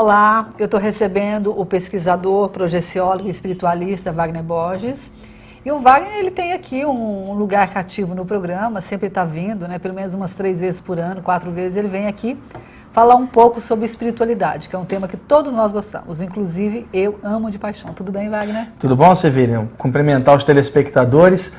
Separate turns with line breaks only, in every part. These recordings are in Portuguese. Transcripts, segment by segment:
Olá, eu estou recebendo o pesquisador, projeciólogo e espiritualista Wagner Borges. E o Wagner ele tem aqui um lugar cativo no programa, sempre está vindo, né? Pelo menos umas três vezes por ano, quatro vezes ele vem aqui falar um pouco sobre espiritualidade, que é um tema que todos nós gostamos, inclusive eu amo de paixão. Tudo bem, Wagner?
Tudo bom, Severino? Cumprimentar os telespectadores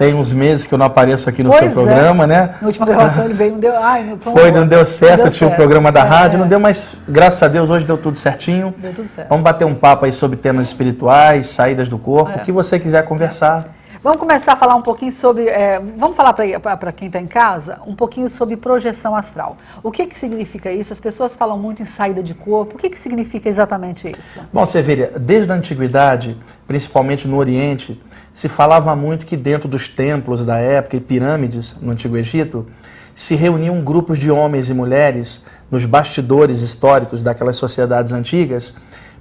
tem uns meses que eu não apareço aqui no pois seu é. programa, né?
Na última gravação ele veio, não deu. Ai, não
foi, foi não deu certo, não deu tinha o programa da é, rádio, não deu, mas graças a Deus hoje deu tudo certinho.
Deu tudo certo.
Vamos bater um papo aí sobre temas espirituais, saídas do corpo, é. o que você quiser conversar.
Vamos começar a falar um pouquinho sobre. É, vamos falar para quem está em casa um pouquinho sobre projeção astral. O que, que significa isso? As pessoas falam muito em saída de corpo. O que, que significa exatamente isso?
Bom, vê, desde a antiguidade, principalmente no Oriente, se falava muito que dentro dos templos da época e pirâmides no Antigo Egito, se reuniam grupos de homens e mulheres nos bastidores históricos daquelas sociedades antigas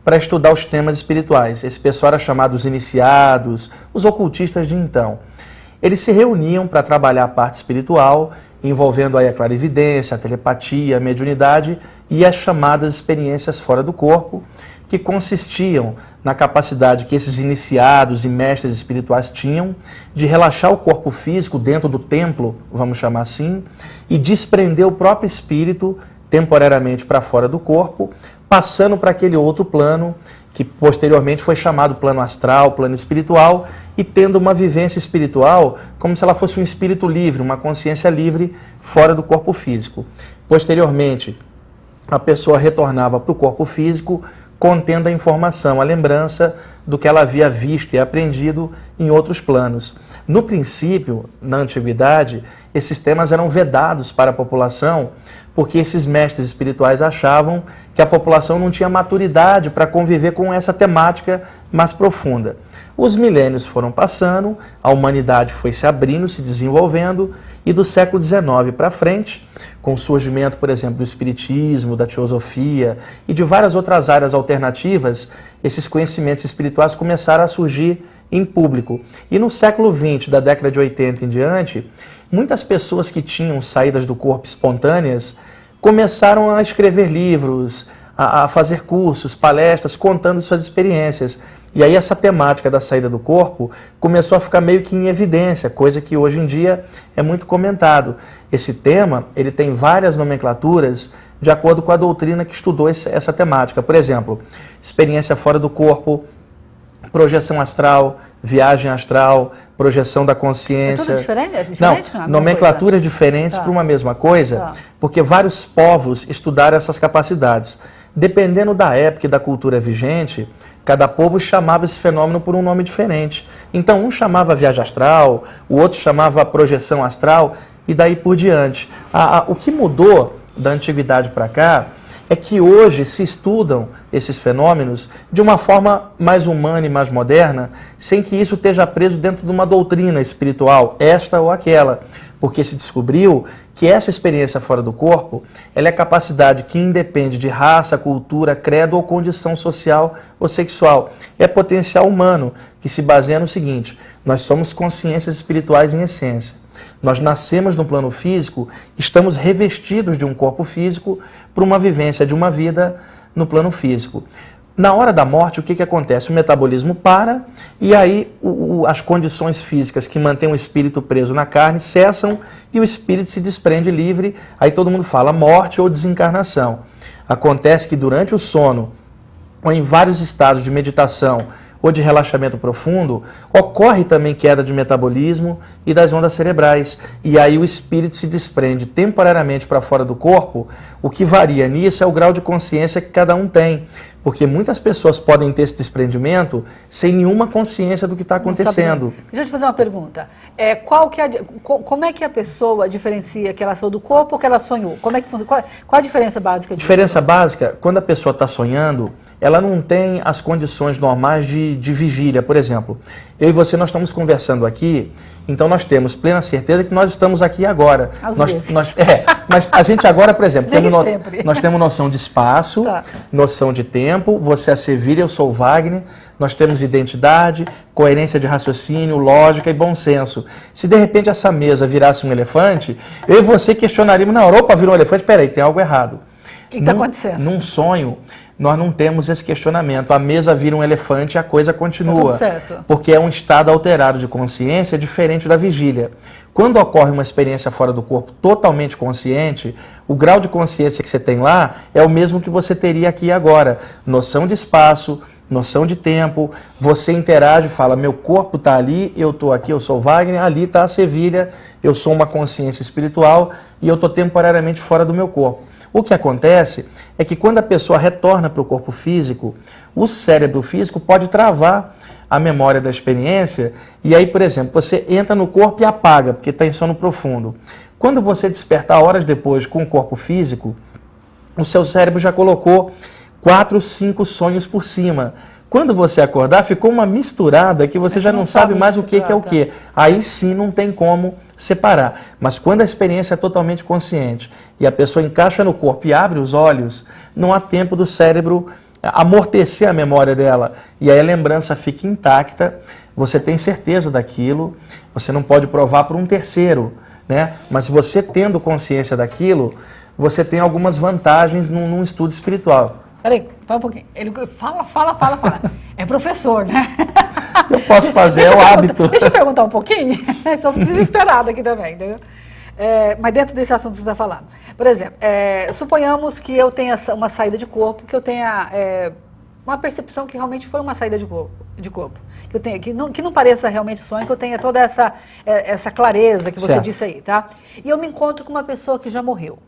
para estudar os temas espirituais. Esse pessoal era chamado os iniciados, os ocultistas de então. Eles se reuniam para trabalhar a parte espiritual, envolvendo aí a clarividência, a telepatia, a mediunidade e as chamadas experiências fora do corpo, que consistiam na capacidade que esses iniciados e mestres espirituais tinham de relaxar o corpo físico dentro do templo, vamos chamar assim, e desprender o próprio espírito temporariamente para fora do corpo, passando para aquele outro plano que posteriormente foi chamado plano astral, plano espiritual, e tendo uma vivência espiritual como se ela fosse um espírito livre, uma consciência livre fora do corpo físico. Posteriormente, a pessoa retornava para o corpo físico contendo a informação, a lembrança do que ela havia visto e aprendido em outros planos. No princípio, na antiguidade, esses temas eram vedados para a população, porque esses mestres espirituais achavam que a população não tinha maturidade para conviver com essa temática mais profunda. Os milênios foram passando, a humanidade foi se abrindo, se desenvolvendo, e do século XIX para frente, com o surgimento, por exemplo, do espiritismo, da teosofia e de várias outras áreas alternativas, esses conhecimentos espirituais começaram a surgir em público. E no século XX, da década de 80 em diante, muitas pessoas que tinham saídas do corpo espontâneas começaram a escrever livros, a, a fazer cursos, palestras, contando suas experiências. E aí essa temática da saída do corpo começou a ficar meio que em evidência, coisa que hoje em dia é muito comentado. Esse tema, ele tem várias nomenclaturas de acordo com a doutrina que estudou essa temática. Por exemplo, experiência fora do corpo, projeção astral, viagem astral, projeção da consciência. É
tudo diferente? É diferente
não, nomenclaturas diferentes tá. para uma mesma coisa, tá. porque vários povos estudaram essas capacidades. Dependendo da época e da cultura vigente, cada povo chamava esse fenômeno por um nome diferente. Então, um chamava viagem astral, o outro chamava projeção astral, e daí por diante. o que mudou da antiguidade para cá é que hoje se estudam esses fenômenos de uma forma mais humana e mais moderna, sem que isso esteja preso dentro de uma doutrina espiritual, esta ou aquela, porque se descobriu que essa experiência fora do corpo, ela é capacidade que independe de raça, cultura, credo ou condição social ou sexual. É potencial humano que se baseia no seguinte: nós somos consciências espirituais em essência. Nós nascemos no plano físico, estamos revestidos de um corpo físico para uma vivência de uma vida no plano físico. Na hora da morte, o que, que acontece? O metabolismo para e aí o, o, as condições físicas que mantêm o espírito preso na carne cessam e o espírito se desprende livre. Aí todo mundo fala morte ou desencarnação. Acontece que durante o sono ou em vários estados de meditação ou de relaxamento profundo, ocorre também queda de metabolismo e das ondas cerebrais. E aí o espírito se desprende temporariamente para fora do corpo. O que varia nisso é o grau de consciência que cada um tem. Porque muitas pessoas podem ter esse desprendimento sem nenhuma consciência do que está acontecendo.
Deixa eu te fazer uma pergunta. É, qual que é, como é que a pessoa diferencia que ela saiu do corpo ou que ela sonhou? Como é que, qual, qual a diferença básica
disso? Diferença básica, quando a pessoa está sonhando, ela não tem as condições normais de, de vigília. Por exemplo, eu e você nós estamos conversando aqui, então nós temos plena certeza que nós estamos aqui agora.
Às
nós,
vezes.
Nós, é, mas a gente agora, por exemplo, temos no, nós temos noção de espaço, tá. noção de tempo, você é a Sevilha, eu sou o Wagner, nós temos identidade, coerência de raciocínio, lógica e bom senso. Se de repente essa mesa virasse um elefante, eu e você questionaríamos, na Europa virou um elefante, peraí, tem algo errado.
O que está acontecendo?
Num sonho, nós não temos esse questionamento. A mesa vira um elefante e a coisa continua.
Tá.
Porque é um estado alterado de consciência diferente da vigília. Quando ocorre uma experiência fora do corpo totalmente consciente, o grau de consciência que você tem lá é o mesmo que você teria aqui agora. Noção de espaço, noção de tempo, você interage, fala, meu corpo está ali, eu estou aqui, eu sou Wagner, ali está a Sevilha, eu sou uma consciência espiritual e eu estou temporariamente fora do meu corpo. O que acontece é que quando a pessoa retorna para o corpo físico, o cérebro físico pode travar a memória da experiência e aí, por exemplo, você entra no corpo e apaga, porque está em sono profundo. Quando você despertar horas depois com o corpo físico, o seu cérebro já colocou quatro, cinco sonhos por cima. Quando você acordar, ficou uma misturada que você já não, não sabe mais o que, que é o que. Aí sim não tem como separar. Mas quando a experiência é totalmente consciente e a pessoa encaixa no corpo e abre os olhos, não há tempo do cérebro amortecer a memória dela. E aí a lembrança fica intacta, você tem certeza daquilo, você não pode provar para um terceiro, né? Mas você tendo consciência daquilo, você tem algumas vantagens num, num estudo espiritual.
Peraí, fala um pouquinho. Ele fala, fala, fala, fala. É professor, né?
Eu posso fazer, é o hábito.
Deixa eu perguntar um pouquinho. Estou desesperada aqui também, entendeu? É, mas dentro desse assunto que você está falando. Por exemplo, é, suponhamos que eu tenha uma saída de corpo, que eu tenha é, uma percepção que realmente foi uma saída de corpo. De corpo que, eu tenha, que, não, que não pareça realmente sonho, que eu tenha toda essa, é, essa clareza que você certo. disse aí, tá? E eu me encontro com uma pessoa que já morreu.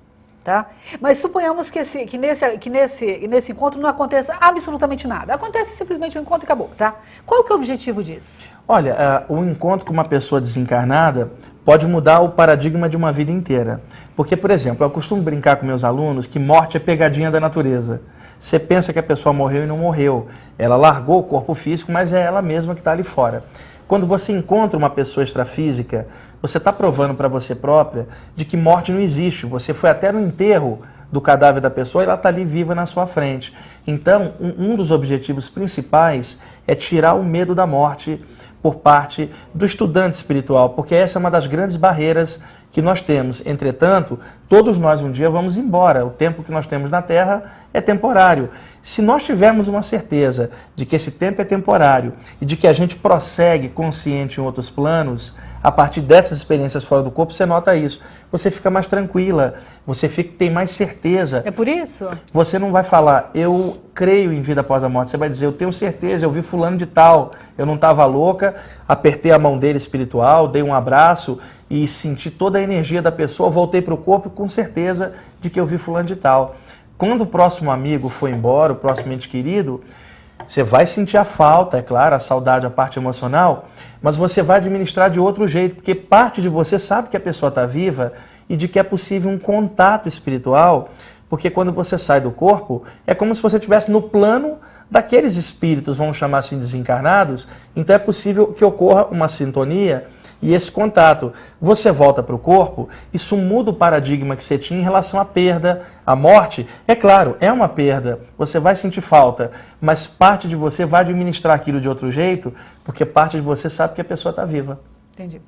Tá? Mas suponhamos que, esse, que, nesse, que nesse, nesse encontro não aconteça absolutamente nada. Acontece simplesmente um encontro e acabou. Tá? Qual que é o objetivo disso?
Olha, uh, o encontro com uma pessoa desencarnada pode mudar o paradigma de uma vida inteira. Porque, por exemplo, eu costumo brincar com meus alunos que morte é pegadinha da natureza. Você pensa que a pessoa morreu e não morreu. Ela largou o corpo físico, mas é ela mesma que está ali fora. Quando você encontra uma pessoa extrafísica, você está provando para você própria de que morte não existe. Você foi até no enterro do cadáver da pessoa e ela está ali viva na sua frente. Então, um, um dos objetivos principais é tirar o medo da morte por parte do estudante espiritual, porque essa é uma das grandes barreiras que nós temos. Entretanto, todos nós um dia vamos embora. O tempo que nós temos na Terra é temporário. Se nós tivermos uma certeza de que esse tempo é temporário e de que a gente prossegue consciente em outros planos, a partir dessas experiências fora do corpo, você nota isso. Você fica mais tranquila, você fica, tem mais certeza.
É por isso?
Você não vai falar, eu creio em vida após a morte. Você vai dizer, eu tenho certeza, eu vi fulano de tal, eu não estava louca, apertei a mão dele espiritual, dei um abraço e senti toda a energia da pessoa, voltei para o corpo com certeza de que eu vi fulano de tal. Quando o próximo amigo for embora, o próximo ente querido, você vai sentir a falta, é claro, a saudade, a parte emocional, mas você vai administrar de outro jeito, porque parte de você sabe que a pessoa está viva e de que é possível um contato espiritual, porque quando você sai do corpo, é como se você estivesse no plano daqueles espíritos, vamos chamar assim, desencarnados, então é possível que ocorra uma sintonia e esse contato. Você volta para o corpo, isso muda o paradigma que você tinha em relação à perda, à morte. É claro, é uma perda, você vai sentir falta, mas parte de você vai administrar aquilo de outro jeito, porque parte de você sabe que a pessoa está viva.
Entendi.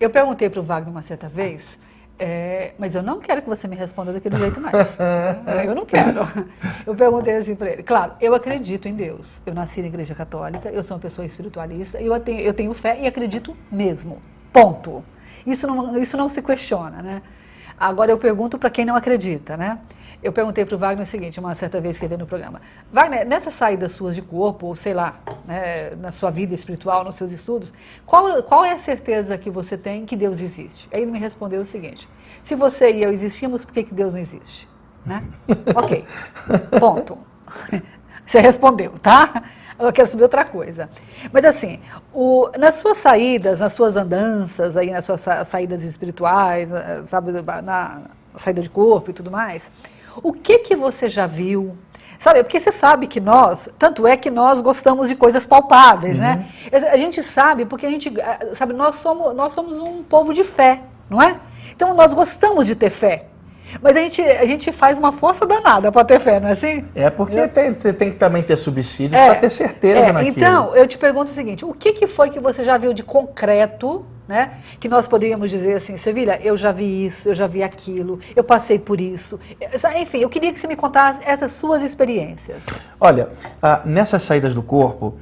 Eu perguntei para o Wagner uma certa vez. É, mas eu não quero que você me responda daquele jeito mais. eu não quero. Eu perguntei assim para ele. Claro, eu acredito em Deus. Eu nasci na igreja católica, eu sou uma pessoa espiritualista, eu tenho, eu tenho fé e acredito mesmo. Ponto. Isso não, isso não se questiona, né? Agora eu pergunto para quem não acredita, né? Eu perguntei para o Wagner o seguinte, uma certa vez que ele veio no programa. Wagner, nessas saídas suas de corpo, ou sei lá, né, na sua vida espiritual, nos seus estudos, qual, qual é a certeza que você tem que Deus existe? Aí ele me respondeu o seguinte, se você e eu existimos, por que, que Deus não existe? Né? ok, ponto. Você respondeu, tá? eu quero saber outra coisa. Mas assim, o, nas suas saídas, nas suas andanças, aí nas suas saídas espirituais, eh, sabe, na saída de corpo e tudo mais, o que que você já viu? Sabe, porque você sabe que nós, tanto é que nós gostamos de coisas palpáveis, né? uhum. né? A gente sabe, porque a gente, eh, sabe, nós somos, nós somos um povo de fé, não é? Então nós gostamos de ter fé. Mas a gente, a gente faz uma força danada para ter fé, não é assim?
É porque tem, tem que também ter subsídios é, para ter certeza é, naquilo.
Então, eu te pergunto o seguinte, o que, que foi que você já viu de concreto, né? Que nós poderíamos dizer assim, Sevilha, eu já vi isso, eu já vi aquilo, eu passei por isso. Enfim, eu queria que você me contasse essas suas experiências.
Olha, ah, nessas saídas do corpo,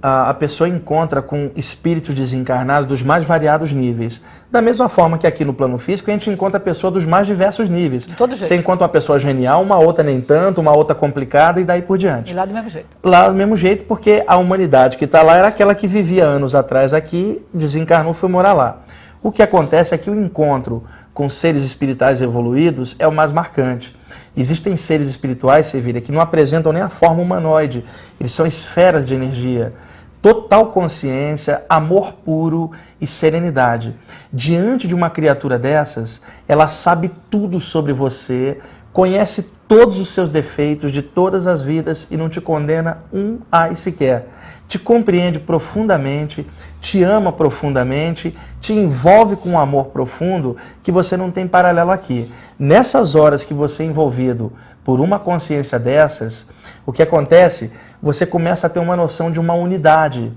a, pessoa encontra com espíritos desencarnados dos mais variados níveis. Da mesma forma que aqui no plano físico a gente encontra a pessoa dos mais diversos níveis.
De todo jeito.
Você encontra uma pessoa genial, uma outra nem tanto, uma outra complicada e daí por diante.
E lá do mesmo jeito.
Lá do mesmo jeito, porque a humanidade que está lá era aquela que vivia anos atrás aqui, desencarnou, foi morar lá. O que acontece é que o encontro com seres espirituais evoluídos é o mais marcante. Existem seres espirituais, Sevilha, que não apresentam nem a forma humanoide, eles são esferas de energia. Total consciência, amor puro e serenidade. Diante de uma criatura dessas, ela sabe tudo sobre você, conhece todos os seus defeitos de todas as vidas e não te condena um ai sequer te compreende profundamente, te ama profundamente, te envolve com um amor profundo que você não tem paralelo aqui. Nessas horas que você é envolvido por uma consciência dessas, o que acontece? Você começa a ter uma noção de uma unidade,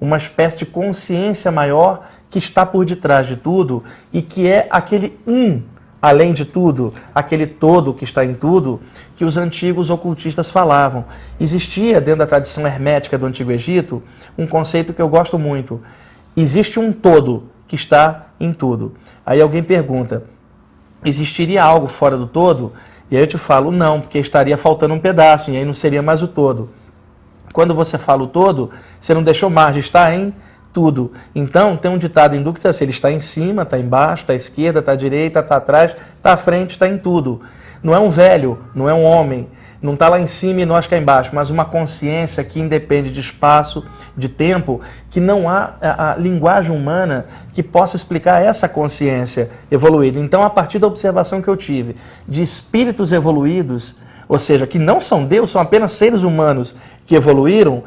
uma espécie de consciência maior que está por detrás de tudo e que é aquele um além de tudo, aquele todo que está em tudo, que os antigos ocultistas falavam. Existia, dentro da tradição hermética do Antigo Egito, um conceito que eu gosto muito. Existe um todo que está em tudo. Aí alguém pergunta: existiria algo fora do todo? E aí eu te falo: não, porque estaria faltando um pedaço, e aí não seria mais o todo. Quando você fala o todo, você não deixou margem, está em tudo. Então, tem um ditado hindu que diz assim, ele está em cima, está embaixo, está à esquerda, está à direita, está atrás, está à frente, está em tudo. Não é um velho, não é um homem, não está lá em cima e nós cá embaixo, mas uma consciência que independe de espaço, de tempo, que não há a, a, linguagem humana que possa explicar essa consciência evoluída. Então, a partir da observação que eu tive de espíritos evoluídos, ou seja, que não são Deus, são apenas seres humanos que evoluíram,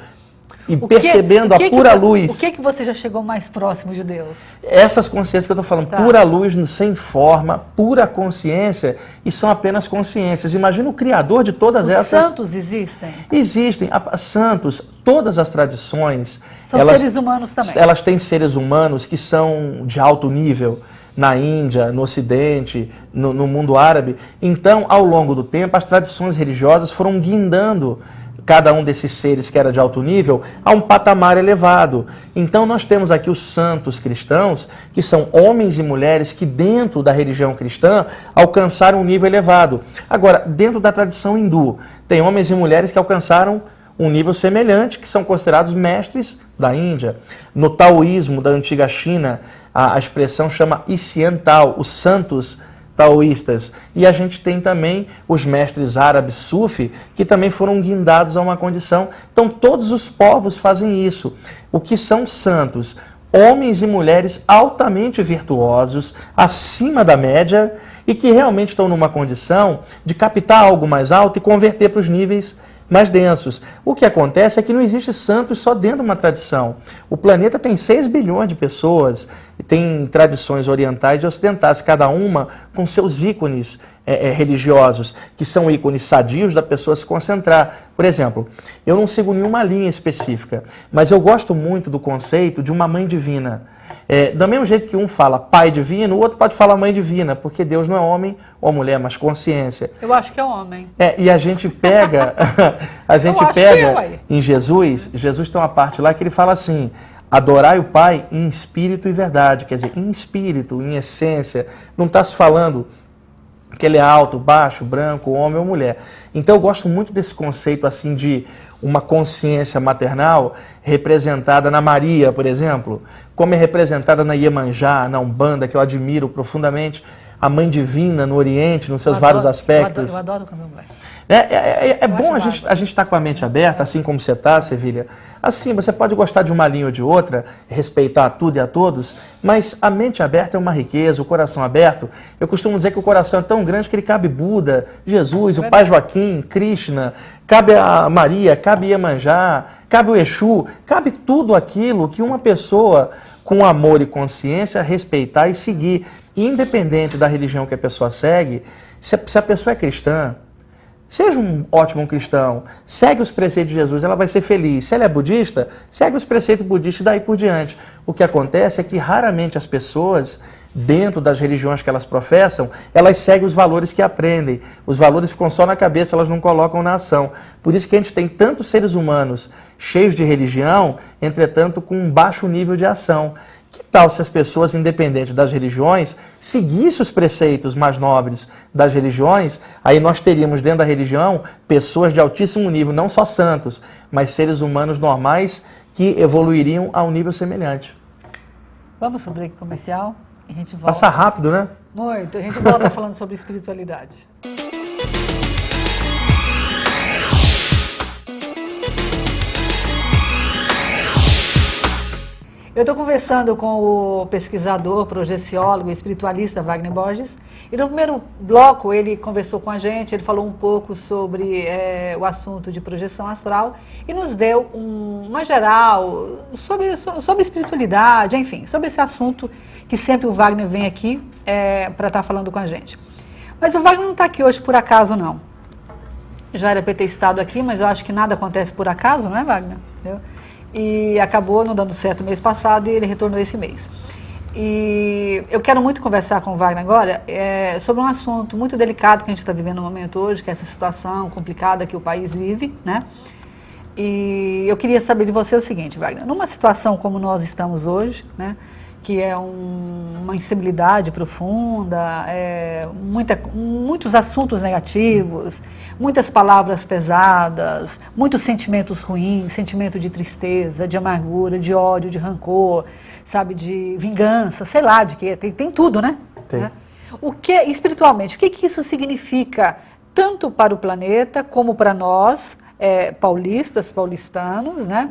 e o percebendo que, a pura
que,
luz.
O que que você já chegou mais próximo de Deus?
Essas consciências que eu estou falando, tá. pura luz, sem forma, pura consciência, e são apenas consciências. Imagina o Criador de todas
Os
essas.
santos existem?
Existem. santos, todas as tradições.
São elas, seres humanos também.
Elas têm seres humanos que são de alto nível na Índia, no Ocidente, no, no mundo árabe. Então, ao longo do tempo, as tradições religiosas foram guindando cada um desses seres que era de alto nível a um patamar elevado. Então nós temos aqui os santos cristãos, que são homens e mulheres que dentro da religião cristã alcançaram um nível elevado. Agora, dentro da tradição hindu, tem homens e mulheres que alcançaram um nível semelhante, que são considerados mestres da Índia. No taoísmo da antiga China, a, expressão chama Isiantal, os santos taoístas. E a gente tem também os mestres árabes sufi, que também foram guindados a uma condição. Então, todos os povos fazem isso. O que são santos? Homens e mulheres altamente virtuosos, acima da média, e que realmente estão numa condição de captar algo mais alto e converter para os níveis mais densos. O que acontece é que não existe santos só dentro de uma tradição. O planeta tem 6 bilhões de pessoas, tem tradições orientais e ocidentais, cada uma com seus ícones é, é, religiosos, que são ícones sadios da pessoa se concentrar. Por exemplo, eu não sigo nenhuma linha específica, mas eu gosto muito do conceito de uma mãe divina. É, do mesmo jeito que um fala pai divino, o outro pode falar mãe divina, porque Deus não é homem ou mulher, mas consciência.
Eu acho que é homem.
É, e a gente pega, a gente pega é, em Jesus, Jesus tem uma parte lá que ele fala assim: adorai o Pai em espírito e verdade, quer dizer, em espírito, em essência. Não está se falando que ele é alto, baixo, branco, homem ou mulher. Então eu gosto muito desse conceito assim de uma consciência maternal representada na Maria, por exemplo, como é representada na Iemanjá, na Umbanda, que eu admiro profundamente, a Mãe Divina no Oriente, nos seus adoro, vários aspectos.
Eu adoro, eu adoro candomblé.
É, é, é, é bom a gente a estar tá com a mente aberta, assim como você está, Sevilha. Assim, você pode gostar de uma linha ou de outra, respeitar tudo e a todos, mas a mente aberta é uma riqueza, o coração aberto. Eu costumo dizer que o coração é tão grande que ele cabe Buda, Jesus, o Pai Joaquim, Krishna, cabe a Maria, cabe Iemanjá, cabe o Exu, cabe tudo aquilo que uma pessoa com amor e consciência respeitar e seguir. independente da religião que a pessoa segue, se a pessoa é cristã, Seja um ótimo cristão, segue os preceitos de Jesus, ela vai ser feliz. Se ela é budista, segue os preceitos budistas e daí por diante. O que acontece é que raramente as pessoas, dentro das religiões que elas professam, elas seguem os valores que aprendem. Os valores ficam só na cabeça, elas não colocam na ação. Por isso que a gente tem tantos seres humanos cheios de religião, entretanto com um baixo nível de ação. Que tal se as pessoas, independentes das religiões, seguissem os preceitos mais nobres das religiões? Aí nós teríamos dentro da religião pessoas de altíssimo nível, não só santos, mas seres humanos normais que evoluiriam a um nível semelhante.
Vamos para o break comercial?
A gente volta. Passa rápido, né?
Muito. A gente volta falando sobre espiritualidade. Eu estou conversando com o pesquisador, projeciólogo espiritualista Wagner Borges. E no primeiro bloco ele conversou com a gente, ele falou um pouco sobre é, o assunto de projeção astral e nos deu um, uma geral sobre, sobre espiritualidade, enfim, sobre esse assunto que sempre o Wagner vem aqui é, para estar tá falando com a gente. Mas o Wagner não está aqui hoje por acaso, não. Já era para ter estado aqui, mas eu acho que nada acontece por acaso, não é, Wagner? Entendeu? E acabou não dando certo mês passado e ele retornou esse mês. E eu quero muito conversar com o Wagner agora é, sobre um assunto muito delicado que a gente está vivendo no momento hoje, que é essa situação complicada que o país vive, né? E eu queria saber de você o seguinte, Wagner, numa situação como nós estamos hoje, né? que é um, uma instabilidade profunda, é, muita, muitos assuntos negativos, muitas palavras pesadas, muitos sentimentos ruins, sentimento de tristeza, de amargura, de ódio, de rancor, sabe, de vingança, sei lá, de que tem, tem tudo, né?
Tem.
Né? O que espiritualmente, o que, que isso significa tanto para o planeta como para nós, é, paulistas, paulistanos, né?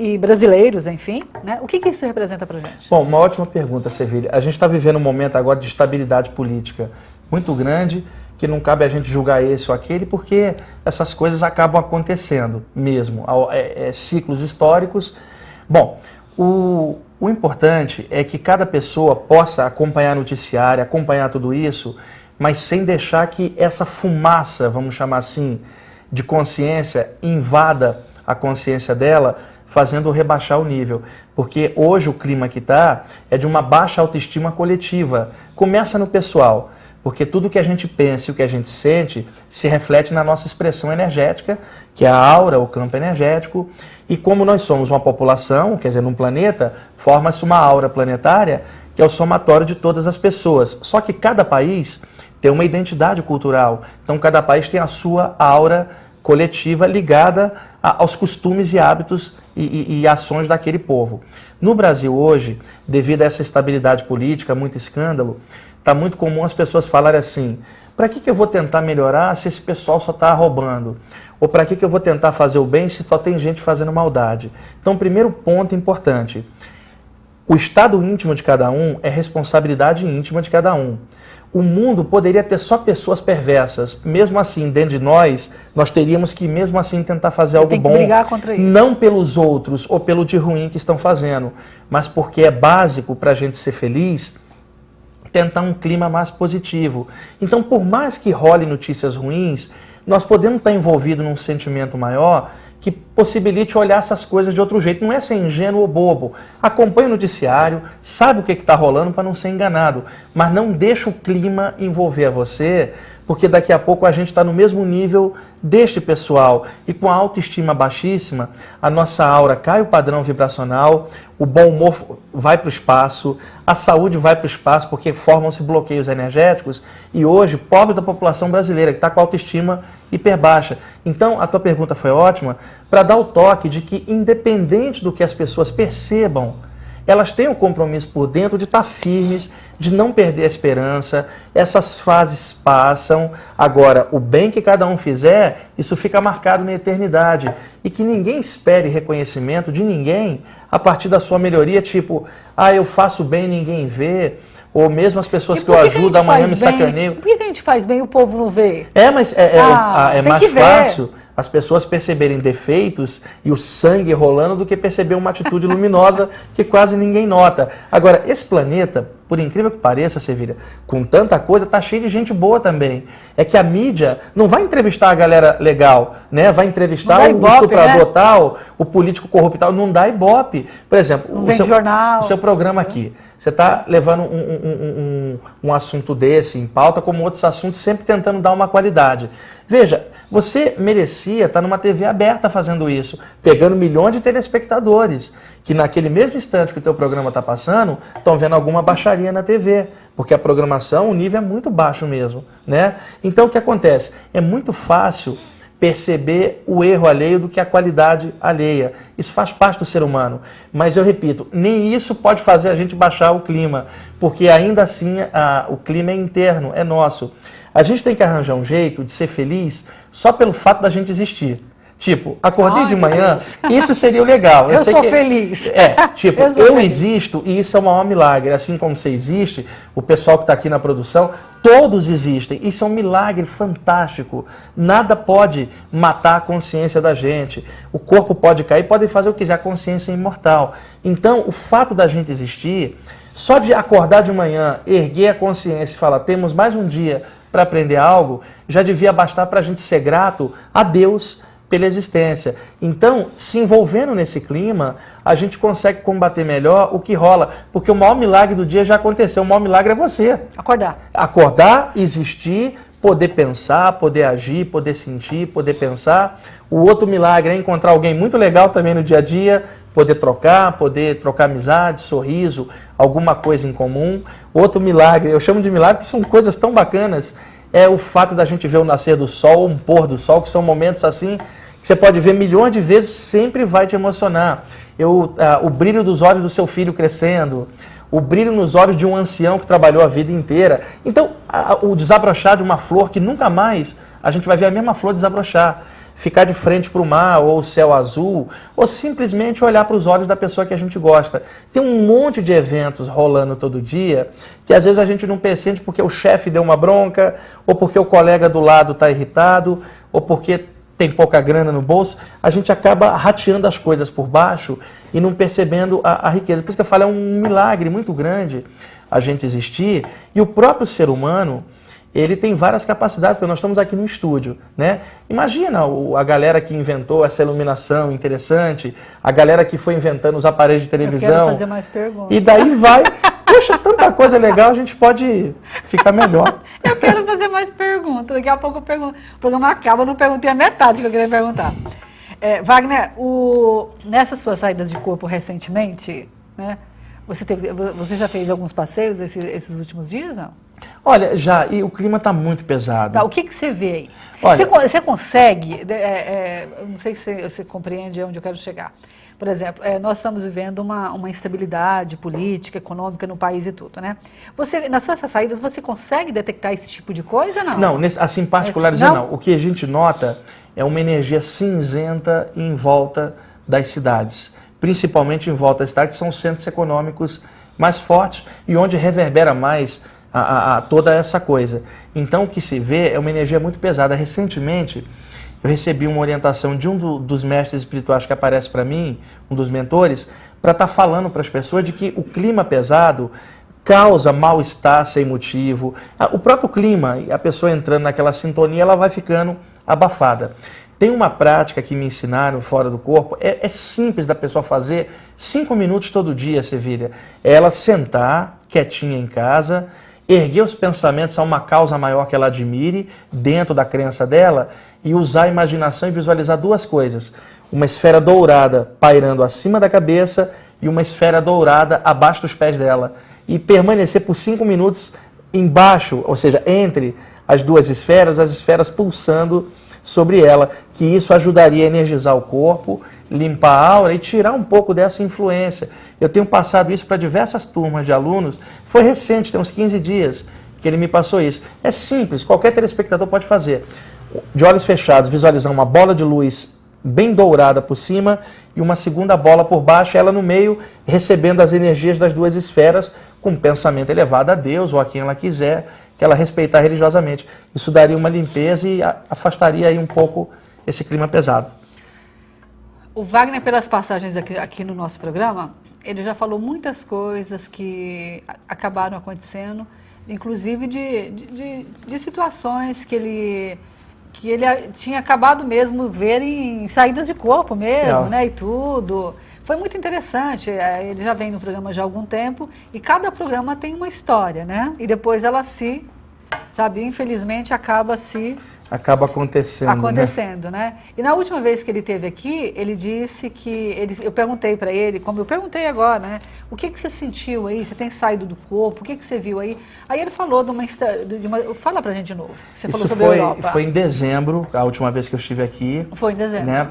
e brasileiros, enfim. Né? O que, que isso representa para a gente?
Bom, uma ótima pergunta, Sevilha. A gente está vivendo um momento agora de estabilidade política muito grande, que não cabe a gente julgar esse ou aquele, porque essas coisas acabam acontecendo mesmo, é, é, ciclos históricos. Bom, o, o importante é que cada pessoa possa acompanhar noticiário, acompanhar tudo isso, mas sem deixar que essa fumaça, vamos chamar assim, de consciência invada a consciência dela, fazendo rebaixar o nível. Porque hoje o clima que está é de uma baixa autoestima coletiva. Começa no pessoal, porque tudo que a gente pensa e o que a gente sente se reflete na nossa expressão energética, que é a aura, o campo energético. E como nós somos uma população, quer dizer, num planeta, forma-se uma aura planetária que é o somatório de todas as pessoas. Só que cada país tem uma identidade cultural. Então cada país tem a sua aura coletiva ligada a, aos costumes e hábitos e, e, e, ações daquele povo. No Brasil hoje, devido a essa estabilidade política, muito escândalo, está muito comum as pessoas falarem assim: para que, que eu vou tentar melhorar se esse pessoal só está roubando? Ou para que, que eu vou tentar fazer o bem se só tem gente fazendo maldade? Então, primeiro ponto importante: o estado íntimo de cada um é responsabilidade íntima de cada um o mundo poderia ter só pessoas perversas. Mesmo assim, dentro de nós, nós teríamos que, mesmo assim, tentar fazer algo bom. Não pelos outros ou pelo de ruim que estão fazendo, mas porque é básico para a gente ser feliz tentar um clima mais positivo. Então, por mais que role notícias ruins, nós podemos estar envolvidos num sentimento maior que possibilite olhar essas coisas de outro jeito. Não é ser ingênuo ou bobo. Acompanhe o noticiário, sabe o que está rolando para não ser enganado, mas não deixa o clima envolver você porque daqui a pouco a gente está no mesmo nível deste pessoal e com a autoestima baixíssima, a nossa aura cai o padrão vibracional, o bom humor vai para o espaço, a saúde vai para o espaço porque formam-se bloqueios energéticos e hoje, pobre da população brasileira que está com a autoestima hiper baixa. Então, a tua pergunta foi ótima para dar o toque de que, independente do que as pessoas percebam, elas têm o um compromisso por dentro de estar firmes, de não perder a esperança. Essas fases passam. Agora, o bem que cada um fizer, isso fica marcado na eternidade. E que ninguém espere reconhecimento de ninguém a partir da sua melhoria, tipo, ah, eu faço bem, ninguém vê ou mesmo as pessoas que eu ajudo, amanhã me sacaneiam.
Por que a gente faz bem e o povo não vê?
É, mas é, é, ah, é mais fácil as pessoas perceberem defeitos e o sangue rolando do que perceber uma atitude luminosa que quase ninguém nota. Agora, esse planeta, por incrível que pareça, Sevilha, com tanta coisa, tá cheio de gente boa também. É que a mídia não vai entrevistar a galera legal, né? Vai entrevistar o ibope, estuprador né? tal, o político corrupto tal, não dá ibope. Por exemplo,
não o, seu, jornal.
o seu programa aqui, você está levando um, um, um, um assunto desse em pauta, como outros assuntos, sempre tentando dar uma qualidade. Veja, você merecia estar numa TV aberta fazendo isso, pegando milhões de telespectadores, que naquele mesmo instante que o teu programa está passando, estão vendo alguma baixaria na TV, porque a programação, o nível é muito baixo mesmo, né? Então o que acontece? É muito fácil perceber o erro alheio do que a qualidade alheia. Isso faz parte do ser humano. Mas eu repito, nem isso pode fazer a gente baixar o clima, porque ainda assim a, o clima é interno, é nosso. A gente tem que arranjar um jeito de ser feliz só pelo fato da gente existir. Tipo, acordei Ai, de manhã, isso seria legal.
Eu, eu sou que, feliz.
É, tipo, eu, eu existo e isso é o maior milagre. Assim como você existe, o pessoal que está aqui na produção, todos existem. Isso é um milagre fantástico. Nada pode matar a consciência da gente. O corpo pode cair, pode fazer o que quiser, a consciência é imortal. Então, o fato da gente existir, só de acordar de manhã, erguer a consciência e falar, temos mais um dia para aprender algo, já devia bastar para a gente ser grato a Deus pela existência. Então, se envolvendo nesse clima, a gente consegue combater melhor o que rola, porque o maior milagre do dia já aconteceu. O maior milagre é você.
Acordar.
Acordar, existir, poder pensar, poder agir, poder sentir, poder pensar. O outro milagre é encontrar alguém muito legal também no dia a dia, poder trocar, poder trocar amizade, sorriso, alguma coisa em comum. Outro milagre, eu chamo de milagre porque são coisas tão bacanas, é o fato da gente ver o nascer do sol, um pôr do sol, que são momentos assim que você pode ver milhões de vezes, sempre vai te emocionar. Eu, uh, o brilho dos olhos do seu filho crescendo, o brilho nos olhos de um ancião que trabalhou a vida inteira. Então, uh, o desabrochar de uma flor que nunca mais a gente vai ver a mesma flor desabrochar. Ficar de frente para o mar ou o céu azul, ou simplesmente olhar para os olhos da pessoa que a gente gosta. Tem um monte de eventos rolando todo dia que às vezes a gente não percebe porque o chefe deu uma bronca, ou porque o colega do lado está irritado, ou porque tem pouca grana no bolso, a gente acaba rateando as coisas por baixo e não percebendo a, a riqueza. Por isso que eu falo, é um milagre muito grande a gente existir. E o próprio ser humano, ele tem várias capacidades, porque nós estamos aqui no estúdio, né? Imagina o, a galera que inventou essa iluminação interessante, a galera que foi inventando os aparelhos de televisão. Eu
quero fazer mais perguntas.
E daí vai Poxa, tanta coisa legal, a gente pode ficar melhor.
eu quero fazer mais perguntas. Daqui a pouco eu pergunto. O programa acaba, eu não perguntei a metade que eu queria perguntar. É, Wagner, o, nessas suas saídas de corpo recentemente, né, você, teve, você já fez alguns passeios esses, esses últimos dias, não?
Olha, já, e o clima está muito pesado.
Tá, o que, que você vê aí? Olha, você, você consegue, é, é, não sei se você, você compreende onde eu quero chegar. Por exemplo, é, nós estamos vivendo uma, uma instabilidade política, econômica no país e tudo, né? Você, nas suas saídas, você consegue detectar esse tipo de coisa, não?
Não, nesse, assim, particularizar não? não. O que a gente nota é uma energia cinzenta em volta das cidades. Principalmente em volta das cidades, são os centros econômicos mais fortes e onde reverbera mais a, a, a toda essa coisa. Então, o que se vê é uma energia muito pesada. Recentemente, eu recebi uma orientação de um do, dos mestres espirituais que aparece para mim, um dos mentores, para estar tá falando para as pessoas de que o clima pesado causa mal-estar sem motivo. O próprio clima, a pessoa entrando naquela sintonia, ela vai ficando abafada. Tem uma prática que me ensinaram fora do corpo, é, é simples da pessoa fazer, cinco minutos todo dia, Sevilha. É ela sentar quietinha em casa, erguer os pensamentos a uma causa maior que ela admire, dentro da crença dela, e usar a imaginação e visualizar duas coisas: uma esfera dourada pairando acima da cabeça e uma esfera dourada abaixo dos pés dela. E permanecer por cinco minutos embaixo, ou seja, entre as duas esferas, as esferas pulsando sobre ela, que isso ajudaria a energizar o corpo, limpar a aura e tirar um pouco dessa influência. Eu tenho passado isso para diversas turmas de alunos, foi recente, tem uns 15 dias que ele me passou isso. É simples, qualquer telespectador pode fazer de olhos fechados, visualizar uma bola de luz bem dourada por cima e uma segunda bola por baixo, ela no meio, recebendo as energias das duas esferas, com pensamento elevado a Deus ou a quem ela quiser, que ela respeitar religiosamente. Isso daria uma limpeza e afastaria aí um pouco esse clima pesado.
O Wagner, pelas passagens aqui, aqui no nosso programa, ele já falou muitas coisas que acabaram acontecendo, inclusive de, de, de, situações que ele que ele tinha acabado mesmo ver em saídas de corpo mesmo, né, e tudo. Foi muito interessante. É, ele já vem no programa já há algum tempo e cada programa tem uma história, né? E depois ela se, sabe, infelizmente acaba se
acaba acontecendo. Né?
Acontecendo, né? né? E na última vez que ele teve aqui, ele disse que ele, eu perguntei para ele, como eu perguntei agora, né? O que que você sentiu aí? Você tem saído do corpo? O que que você viu aí? Aí ele falou de uma, de uma fala pra gente de novo. Você
Isso
falou sobre
foi,
a Europa.
Foi em dezembro, a última vez que eu estive aqui.
Foi em dezembro.
Né?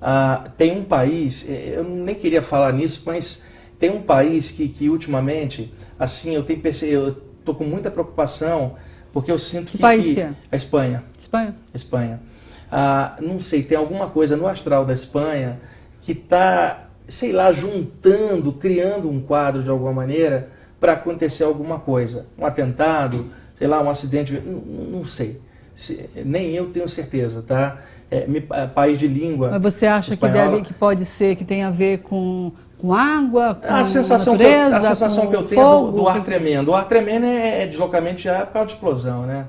Ah, tem um país, eh, eu nem queria falar nisso, mas tem um país que, que ultimamente, assim, eu tenho percebido, eu tô com muita preocupação porque eu sinto que.
Que país que é?
A Espanha.
Espanha.
Espanha. Ah, não sei, tem alguma coisa no astral da Espanha que está, sei lá, juntando, criando um quadro de alguma maneira para acontecer alguma coisa. Um atentado, sei lá, um acidente. Não, não sei. Se, nem eu tenho certeza, tá? É, me, é, país de língua.
Mas você acha espanhola, que, deve, que pode ser que tem a ver com com água, com
a sensação natureza, que eu, A sensação que eu tenho fogo, do, do, ar tremendo. O ar tremendo é, é deslocamento já por causa de explosão, né?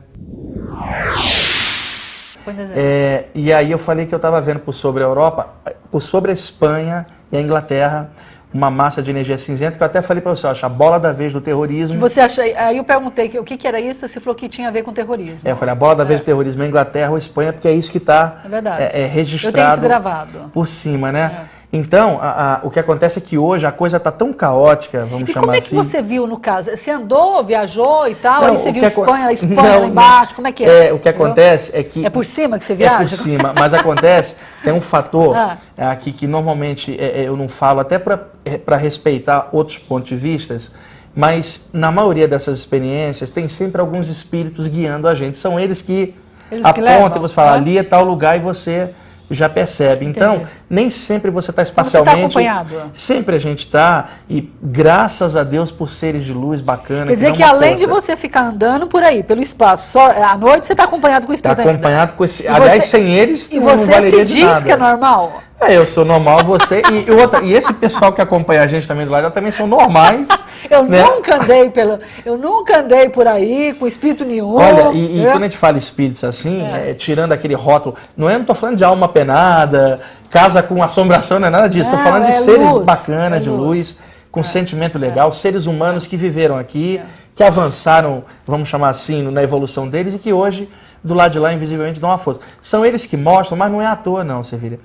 É, e aí eu falei que eu estava vendo por sobre a Europa, por sobre a Espanha e a Inglaterra, uma massa de energia cinzenta, que eu até falei para você, acho a bola da vez do terrorismo.
Você acha, aí eu perguntei o que, que era isso, você falou que tinha a ver com terrorismo.
É, eu falei, a bola da é. vez do terrorismo é Inglaterra ou Espanha, porque é isso que está é, é, registrado. Eu tenho isso
gravado.
Por cima, né? É. Então, a, a, o que acontece é que hoje a coisa está tão caótica, vamos
e
chamar assim. como
é que
assim.
você viu no caso? Você andou, viajou e tal, não, aí você viu Espanha, Espanha não, lá embaixo, como é que
é? é o que acontece é que...
É por cima que você viaja?
É por cima, mas acontece, tem um fator ah. aqui que normalmente é, é, eu não falo, até para respeitar outros pontos de vistas, mas na maioria dessas experiências tem sempre alguns espíritos guiando a gente. São eles que eles apontam e você fala, ali é tal lugar e você já percebe. Então, Entendi. nem sempre você está espacialmente. Você
está acompanhado?
Sempre a gente está, e graças a Deus por seres de luz bacana.
Quer dizer que, que além força. de você ficar andando por aí, pelo espaço, só à noite você está acompanhado com o espírito.
Está acompanhado com esse. E aliás, você, sem eles,
e não, você
não se
diz
nada.
que é normal?
É, eu sou normal, você. E, outra, e esse pessoal que acompanha a gente também do lado também são normais.
eu
né?
nunca andei pelo. Eu nunca andei por aí com espírito nenhum.
Olha, e, e quando a gente fala espíritos assim, é. É, tirando aquele rótulo, não é, não tô falando de alma penada, casa com assombração, não é nada disso. Estou falando de é seres luz, bacanas, é de luz, com é. sentimento legal, seres humanos que viveram aqui, que avançaram, vamos chamar assim, na evolução deles e que hoje, do lado de lá, invisivelmente, dão uma força. São eles que mostram, mas não é à toa, não, Sevilha.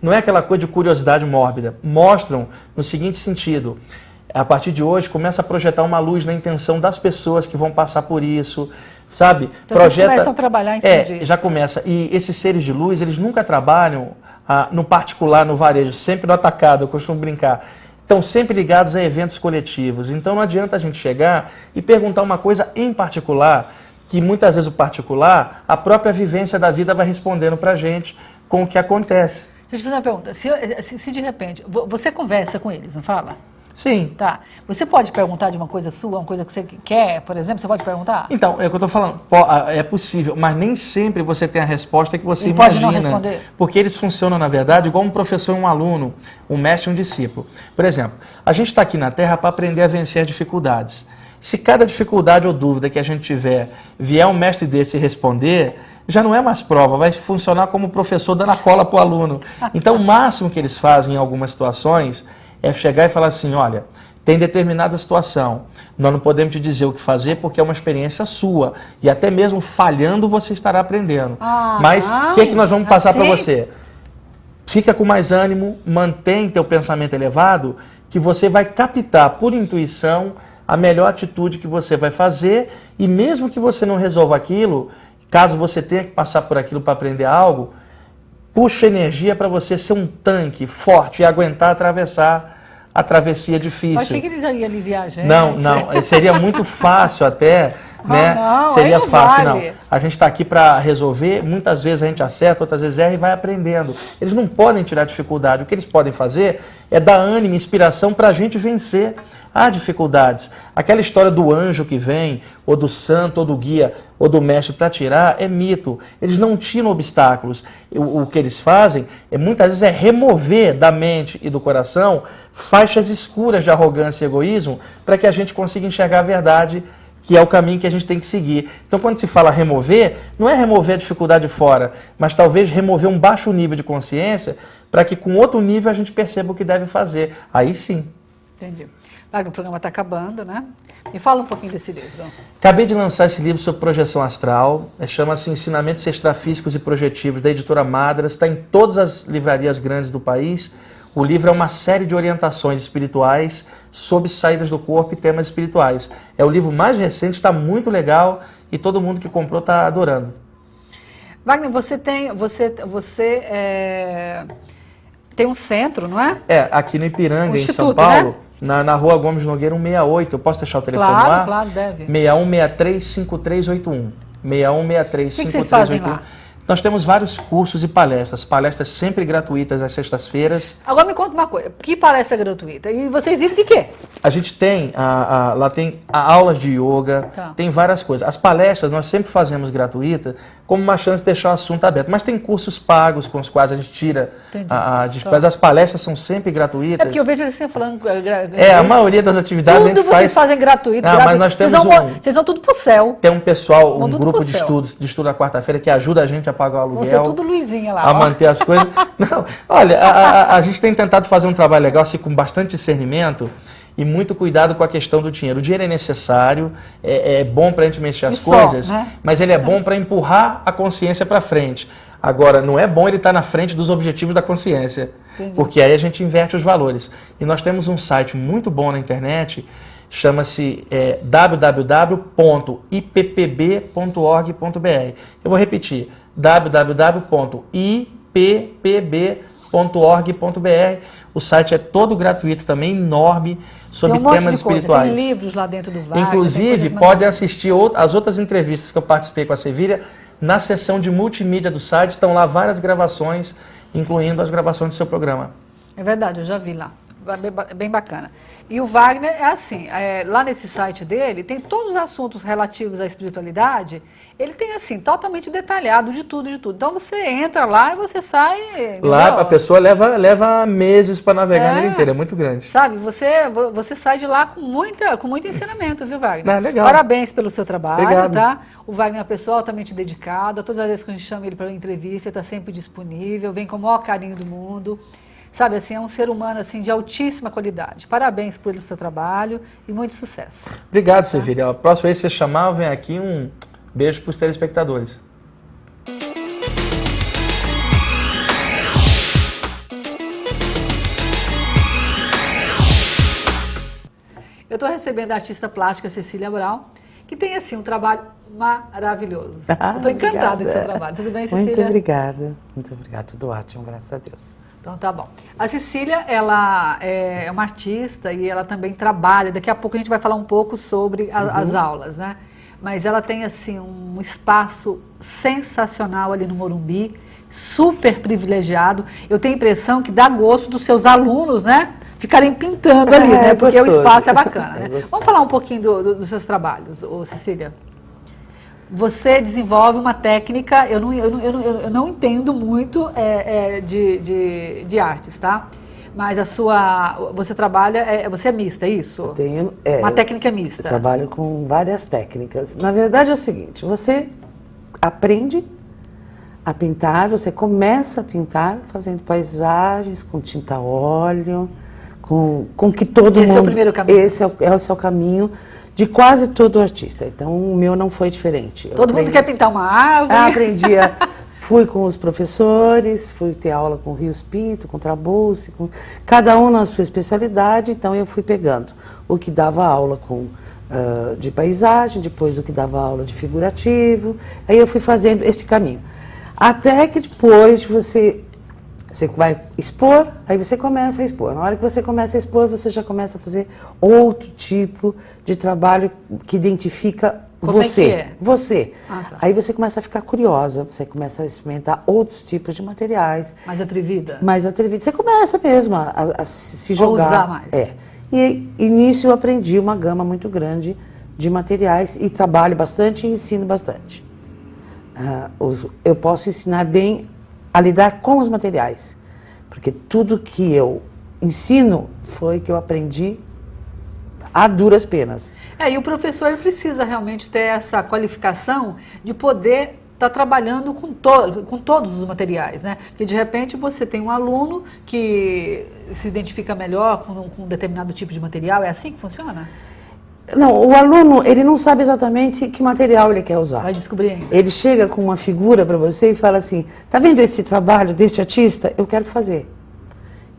Não é aquela coisa de curiosidade mórbida. Mostram no seguinte sentido: a partir de hoje começa a projetar uma luz na intenção das pessoas que vão passar por isso, sabe?
Então Projeta... começam a trabalhar em cima
é,
disso.
Já começa. E esses seres de luz, eles nunca trabalham ah, no particular, no varejo, sempre no atacado, eu costumo brincar. Estão sempre ligados a eventos coletivos. Então não adianta a gente chegar e perguntar uma coisa em particular, que muitas vezes o particular, a própria vivência da vida vai respondendo para a gente com o que acontece.
Deixa eu fazer uma pergunta. Se, se, se, de repente, você conversa com eles, não fala?
Sim.
Tá. Você pode perguntar de uma coisa sua, uma coisa que você quer, por exemplo, você pode perguntar?
Então, é o que eu estou falando. É possível, mas nem sempre você tem a resposta que você
Ele
imagina.
Pode não responder.
Porque eles funcionam, na verdade, igual um professor e um aluno, um mestre e um discípulo. Por exemplo, a gente está aqui na Terra para aprender a vencer as dificuldades. Se cada dificuldade ou dúvida que a gente tiver vier um mestre desse responder, já não é mais prova, vai funcionar como professor dando a cola para o aluno. Então, o máximo que eles fazem em algumas situações é chegar e falar assim: olha, tem determinada situação, nós não podemos te dizer o que fazer porque é uma experiência sua. E até mesmo falhando você estará aprendendo. Ah, Mas o que, é que nós vamos passar assim? para você? Fica com mais ânimo, mantém teu pensamento elevado, que você vai captar por intuição a melhor atitude que você vai fazer e mesmo que você não resolva aquilo, Caso você tenha que passar por aquilo para aprender algo, puxa energia para você ser um tanque forte e aguentar atravessar a travessia difícil. Eu
achei que eles iam aliviar a gente.
Não, não. Seria muito fácil até
Ah,
né?
não,
Seria
não
fácil,
vale.
não. A gente está aqui para resolver, muitas vezes a gente acerta, outras vezes erra e vai aprendendo. Eles não podem tirar dificuldade. O que eles podem fazer é dar ânimo, inspiração para a gente vencer. Há dificuldades. Aquela história do anjo que vem, ou do santo, ou do guia, ou do mestre para tirar, é mito. Eles não tiram obstáculos. O, o que eles fazem, é, muitas vezes, é remover da mente e do coração faixas escuras de arrogância e egoísmo para que a gente consiga enxergar a verdade que é o caminho que a gente tem que seguir. Então, quando se fala remover, não é remover a dificuldade fora, mas talvez remover um baixo nível de consciência para que com outro nível a gente perceba o que deve fazer. Aí sim.
Entendi. Wagner, o programa está acabando, né? Me fala um pouquinho desse livro.
Acabei de lançar esse livro sobre projeção astral, é, chama-se Ensinamentos Extrafísicos e Projetivos, da editora Madras, está em todas as livrarias grandes do país. O livro é uma série de orientações espirituais sobre saídas do corpo e temas espirituais. É o livro mais recente, está muito legal e todo mundo que comprou está adorando.
Wagner, você tem, você, você é, tem um centro, não é?
É, aqui no Ipiranga, em São
Instituto,
Paulo,
né?
Na, na rua Gomes Nogueira 168. Eu posso deixar o telefone
Claro,
lá?
claro, deve.
6163-5381. 6163-5381.
O que que vocês fazem lá?
Nós temos vários cursos e palestras. Palestras sempre gratuitas às sextas-feiras.
Agora me conta uma coisa, que palestra gratuita? E vocês vivem de quê?
A gente tem, a, a- lá tem a aulas de yoga,
Tá.
tem várias coisas. As palestras nós sempre fazemos gratuita, como uma chance de deixar o assunto aberto. Mas tem cursos pagos com os quais a gente tira a, a despesa. As palestras são sempre gratuitas.
É porque eu vejo você falando... gra-
É, a maioria das atividades a
Tudo
gente
vocês
faz.
fazem gratuito,
Não,
gratuito.
mas nós
vocês,
temos
vão,
um-
vocês vão tudo pro céu.
Tem um pessoal,
Vão
um grupo de
céu.
estudos, de estudo na quarta-feira que ajuda a gente a pagar o
Vão ser
aluguel.
tudo Luizinha lá.
a
ó.
manter as coisas. Não, olha, a, a- a gente tem tentado fazer um trabalho legal, assim, com bastante discernimento e muito cuidado com a questão do dinheiro. O dinheiro é necessário, é, é bom para a gente mexer as
E só,
coisas,
né?
mas ele é bom para empurrar a consciência para frente. Agora, não é bom ele estar na frente dos objetivos da consciência,
Entendi.
porque aí a gente inverte os valores. E nós temos um site muito bom na internet, chama-se é, www.ippb.org.br. Eu vou repetir, www.ippb.org.br. O site é todo gratuito também, enorme, sobre
um
temas espirituais.
Tem livros lá dentro do tem
Inclusive,
maravilhosas.
assistir as outras entrevistas que eu participei com a Sevilha na seção de multimídia do site. Estão lá várias gravações, incluindo as gravações do seu programa.
É verdade, eu já vi lá. Bem ba- Bem bacana. E o Wagner é assim, é, lá nesse site dele, tem todos os assuntos relativos à espiritualidade, ele tem assim, totalmente detalhado de tudo, de tudo. Então você entra lá e você sai.
Lá
entendeu?
a pessoa leva, leva meses para navegar
É.
nele inteiro, é muito grande.
Sabe, você, vo- você sai de lá com, muita, com muito ensinamento, viu, Wagner?
Ah, legal.
Parabéns pelo seu trabalho,
Obrigado.
tá? O Wagner é uma pessoa altamente dedicada. Todas as vezes que a gente chama ele para uma entrevista, ele está sempre disponível, vem com o maior carinho do mundo. Sabe, assim, é um ser humano assim de altíssima qualidade. Parabéns pelo seu trabalho e muito sucesso.
Obrigado, Sevilha. A próxima vez que você chamar, vem aqui um beijo para os telespectadores.
Eu estou recebendo a artista plástica Cecília Brown, que tem assim um trabalho maravilhoso.
Ah,
estou encantada com o seu trabalho. Tudo bem, Cecília?
Muito obrigada, muito obrigada. Tudo ótimo, graças a Deus.
Então tá bom. A Cecília, ela é uma artista e ela também trabalha. Daqui a pouco a gente vai falar um pouco sobre a- as aulas, né? Mas ela tem assim um espaço sensacional ali no Morumbi, super privilegiado. Eu tenho a impressão que dá gosto dos seus alunos, né? Ficarem pintando ali,
É,
né?
é
Porque o
gostoso.
espaço é bacana,
É
né?
gostoso.
Vamos falar um pouquinho do- do- dos seus trabalhos, ô, Cecília. Você desenvolve uma técnica, eu não, eu não, eu não, eu não entendo muito é, é, de, de, de artes, tá? Mas a sua. Você trabalha. é, você é mista, é isso?
Tenho, é,
Uma
eu-
técnica
Eu
mista.
trabalho com várias técnicas. Na verdade é o seguinte, você aprende a pintar, você começa a pintar fazendo paisagens com tinta óleo, com, com que todo
Esse é o
mundo...
primeiro caminho.
Esse é o, é o seu caminho de quase todo artista. Então o meu não foi diferente. Eu
Todo mundo
aprendi-
quer pintar uma árvore.
Ah, aprendi a, Fui com os professores, fui ter aula com Rios Pinto, com Trabucci, com cada um na sua especialidade, então eu fui pegando o que dava aula com ah, de paisagem, depois o que dava aula de figurativo, aí eu fui fazendo este caminho. Até que depois você você vai expor, aí você começa a expor. Na hora que você começa a expor, você já começa a fazer outro tipo de trabalho que identifica
Como é
você,
que é?
você.
Ah, tá.
Aí você começa a ficar curiosa, você começa a experimentar outros tipos de materiais,
Mais atrevida?
mais atrevido. Você começa mesmo a, a- a se
A
jogar.
usar mais.
É. E, e nisso eu aprendi uma gama muito grande de materiais e trabalho bastante e ensino bastante. Os- eu posso ensinar bem a lidar com os materiais, porque tudo que eu ensino foi que eu aprendi a duras penas.
É, e o professor precisa realmente ter essa qualificação de poder estar trabalhando com, to com todos os materiais, né? Porque de repente você tem um aluno que se identifica melhor com, com um determinado tipo de material, é assim que funciona?
Não, o aluno, ele não sabe exatamente que material ele quer usar.
Vai descobrir.
Ele chega com uma figura para você e fala assim: tá vendo esse trabalho deste artista? Eu quero fazer.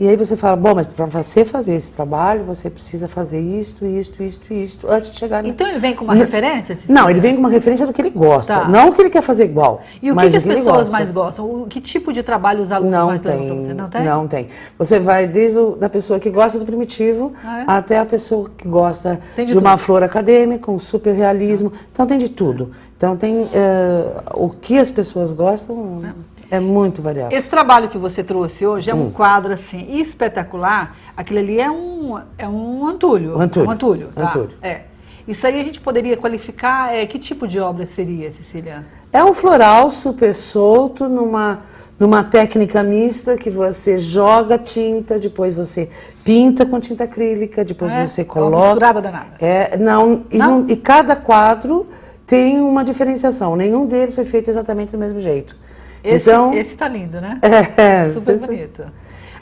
E aí você fala: bom, mas para você fazer esse trabalho, você precisa fazer isto, isto, isto, isto, antes de chegar no.
Então ele vem com uma referência?
Não, ele vem com uma referência do que ele gosta.
Tá.
Não o que ele quer fazer igual.
E o que,
mas
que as pessoas
gosta.
mais gostam? O, que tipo de trabalho os alunos
Não
mais
tem,
para você? Não tem?
não tem. Você vai desde o, da pessoa que gosta do primitivo
Ah, é?
até a pessoa que gosta
de
de, uma flor acadêmica, um super realismo. Então tem de tudo. Então tem eh, o que as pessoas gostam é muito variável.
Esse trabalho que você trouxe hoje é
Hum.
um quadro assim espetacular. Aquele ali é um é um antulho.
Um antulho.
Um antulho, tá? É. Isso aí a gente poderia qualificar. É, que tipo de obra seria, Cecília?
É um floral super solto numa numa técnica mista que você joga tinta, depois você pinta com tinta acrílica, depois
É?
você
É uma
coloca.
misturada danada.
É, não, e,
Não?
não- e cada quadro tem uma diferenciação. Nenhum deles foi feito exatamente do mesmo jeito.
Esse,
então,
esse tá lindo, né?
é,
Super
você-
bonito.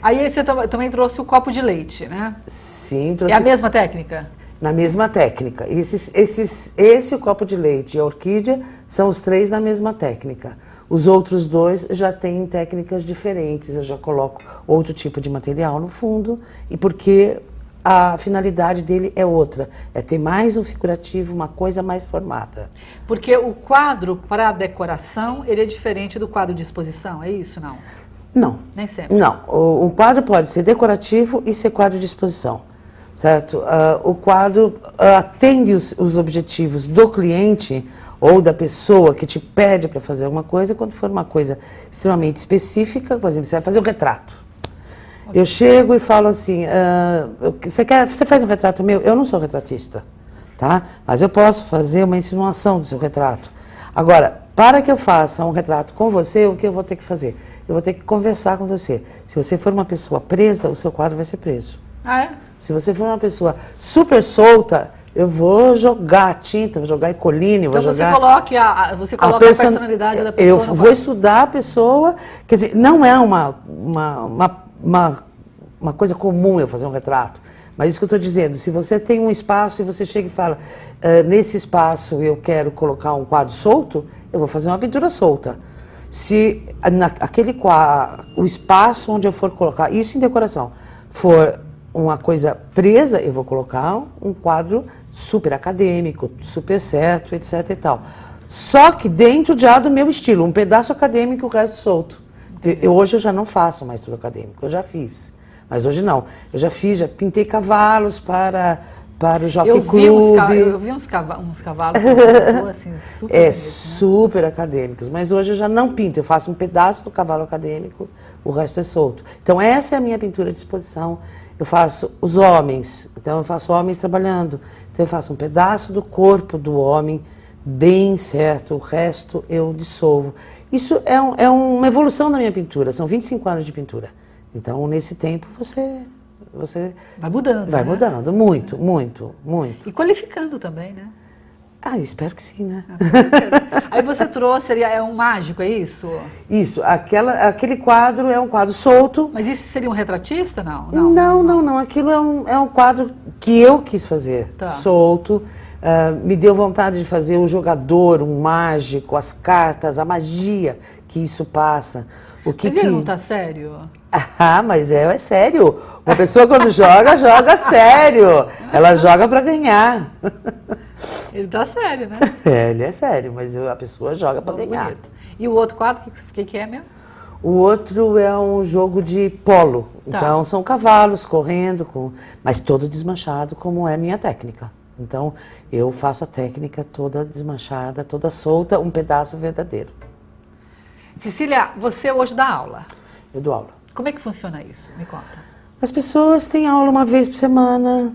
Aí você tam- também trouxe o copo de leite, né?
Sim,
É
trouxe
a mesma técnica?
na mesma técnica. Esses, esses, esse, o copo de leite e a orquídea, são os três na mesma técnica. Os outros dois já têm técnicas diferentes. Eu já coloco outro tipo de material no fundo, e porque a finalidade dele é outra. É ter mais um figurativo, uma coisa mais formada.
Porque o quadro para decoração, ele é diferente do quadro de exposição, é isso, não?
Não.
Nem sempre.
Não, o, o quadro pode ser decorativo e ser quadro de exposição, certo? Ah, o quadro ah, atende os, os objetivos do cliente ou da pessoa que te pede para fazer alguma coisa, quando for uma coisa extremamente específica, por exemplo, você vai fazer um retrato. Eu chego e falo assim, ah, você, quer, você faz um retrato meu? Eu não sou retratista, tá? Mas eu posso fazer uma insinuação do seu retrato. Agora, para que eu faça um retrato com você, o que eu vou ter que fazer? Eu vou ter que conversar com você. Se você for uma pessoa presa, o seu quadro vai ser preso.
Ah, é?
Se você for uma pessoa super solta, eu vou jogar tinta, vou jogar ecoline,
Então
vou
você
jogar
coloque a, a- você coloca a,
person-
personalidade da pessoa.
Eu vou estudar a pessoa, quer dizer, não é uma, uma, uma, uma, uma coisa comum eu fazer um retrato. Mas isso que eu estou dizendo, se você tem um espaço e você chega e fala, "Ah, nesse espaço eu quero colocar um quadro solto, eu vou fazer uma pintura solta. Se na, aquele quadro, o espaço onde eu for colocar, isso em decoração, for uma coisa presa, eu vou colocar um quadro super acadêmico, super certo, etc e tal. Só que dentro já do meu estilo, um pedaço acadêmico o resto solto. Eu- hoje eu já não faço mais tudo acadêmico, eu já fiz. Mas hoje não. Eu já fiz, já pintei cavalos para, para o Jockey
eu vi,
Club.
uns, ca- eu vi uns, cava- uns cavalos assim, super
É
né?
super acadêmicos, mas hoje eu já não pinto, eu faço um pedaço do cavalo acadêmico, o resto é solto. Então essa é a minha pintura de exposição. Eu faço os homens, então eu faço homens trabalhando. Então eu faço um pedaço do corpo do homem bem certo, o resto eu dissolvo. Isso é, um- é uma evolução da minha pintura, são 25 anos de pintura. Então nesse tempo você, você
Vai mudando.
vai
né?
mudando, muito, muito, muito.
E qualificando também, né?
Ah, espero que sim, né?
Aí você trouxe, é um mágico, é isso?
Isso, aquela, aquele quadro é um quadro solto.
Mas isso seria um retratista, não?
Não, não, não. Aquilo é um, é um quadro que eu quis fazer,
Tá.
solto. Ah, me deu vontade de fazer o jogador, um mágico, as cartas, a magia que isso passa. O que
Mas ele
que...
não tá sério?
Ah, mas é, é sério. Uma pessoa quando joga, joga sério. Ela joga para ganhar.
Ele tá sério, né?
É, ele é sério, mas a pessoa joga para ganhar.
Bonito. E o outro quadro, o que, que, que é mesmo?
O outro é um jogo de polo.
Tá.
Então são cavalos correndo, com, mas todo desmanchado, como é minha técnica. Então, eu faço a técnica toda desmanchada, toda solta, um pedaço verdadeiro.
Cecília, você hoje dá aula.
Eu dou aula.
Como é que funciona isso? Me conta.
As pessoas têm aula uma vez por semana,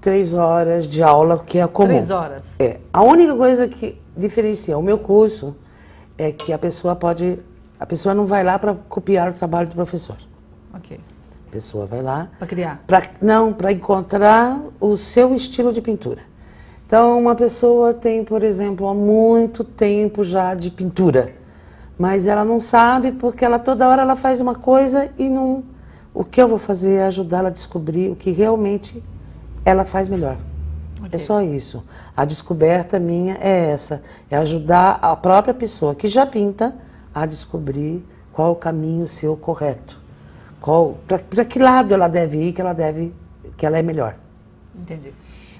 três horas de aula, que é comum.
Três horas.
É. A única coisa que diferencia o meu curso é que a pessoa pode. A pessoa não vai lá para copiar o trabalho do professor.
Ok.
Pessoa vai lá.
Para criar.
Pra, não, para encontrar o seu estilo de pintura. Então, uma pessoa tem, por exemplo, há muito tempo já de pintura, mas ela não sabe porque ela toda hora ela faz uma coisa e não. O que eu vou fazer é ajudá-la a descobrir o que realmente ela faz melhor.
Ok.
É só isso. A descoberta minha é essa: é ajudar a própria pessoa que já pinta a descobrir qual o caminho seu correto. Qual, para que lado ela deve ir, que ela deve, que ela é melhor.
Entendi.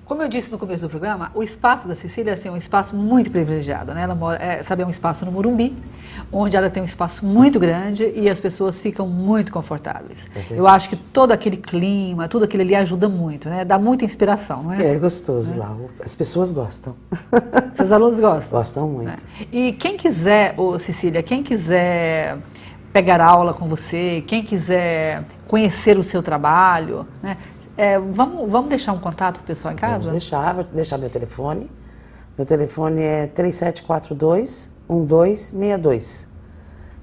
Como eu disse no começo do programa, o espaço da Cecília assim, é um espaço muito privilegiado. Né? Ela mora, é, sabe, é um espaço no Morumbi, onde ela tem um espaço muito grande e as pessoas ficam muito confortáveis. Eu acho que todo aquele clima, tudo aquilo ali ajuda muito, né? Dá muita inspiração, não é?
É gostoso lá. As pessoas gostam.
Seus alunos gostam.
Gostam muito.
né? E quem quiser, ô Cecília, quem quiser pegar aula com você, quem quiser conhecer o seu trabalho, né? É, vamos, vamos deixar um contato para o pessoal em
Vamos
casa?
deixar, vou deixar meu telefone. Meu telefone é 3742 1262.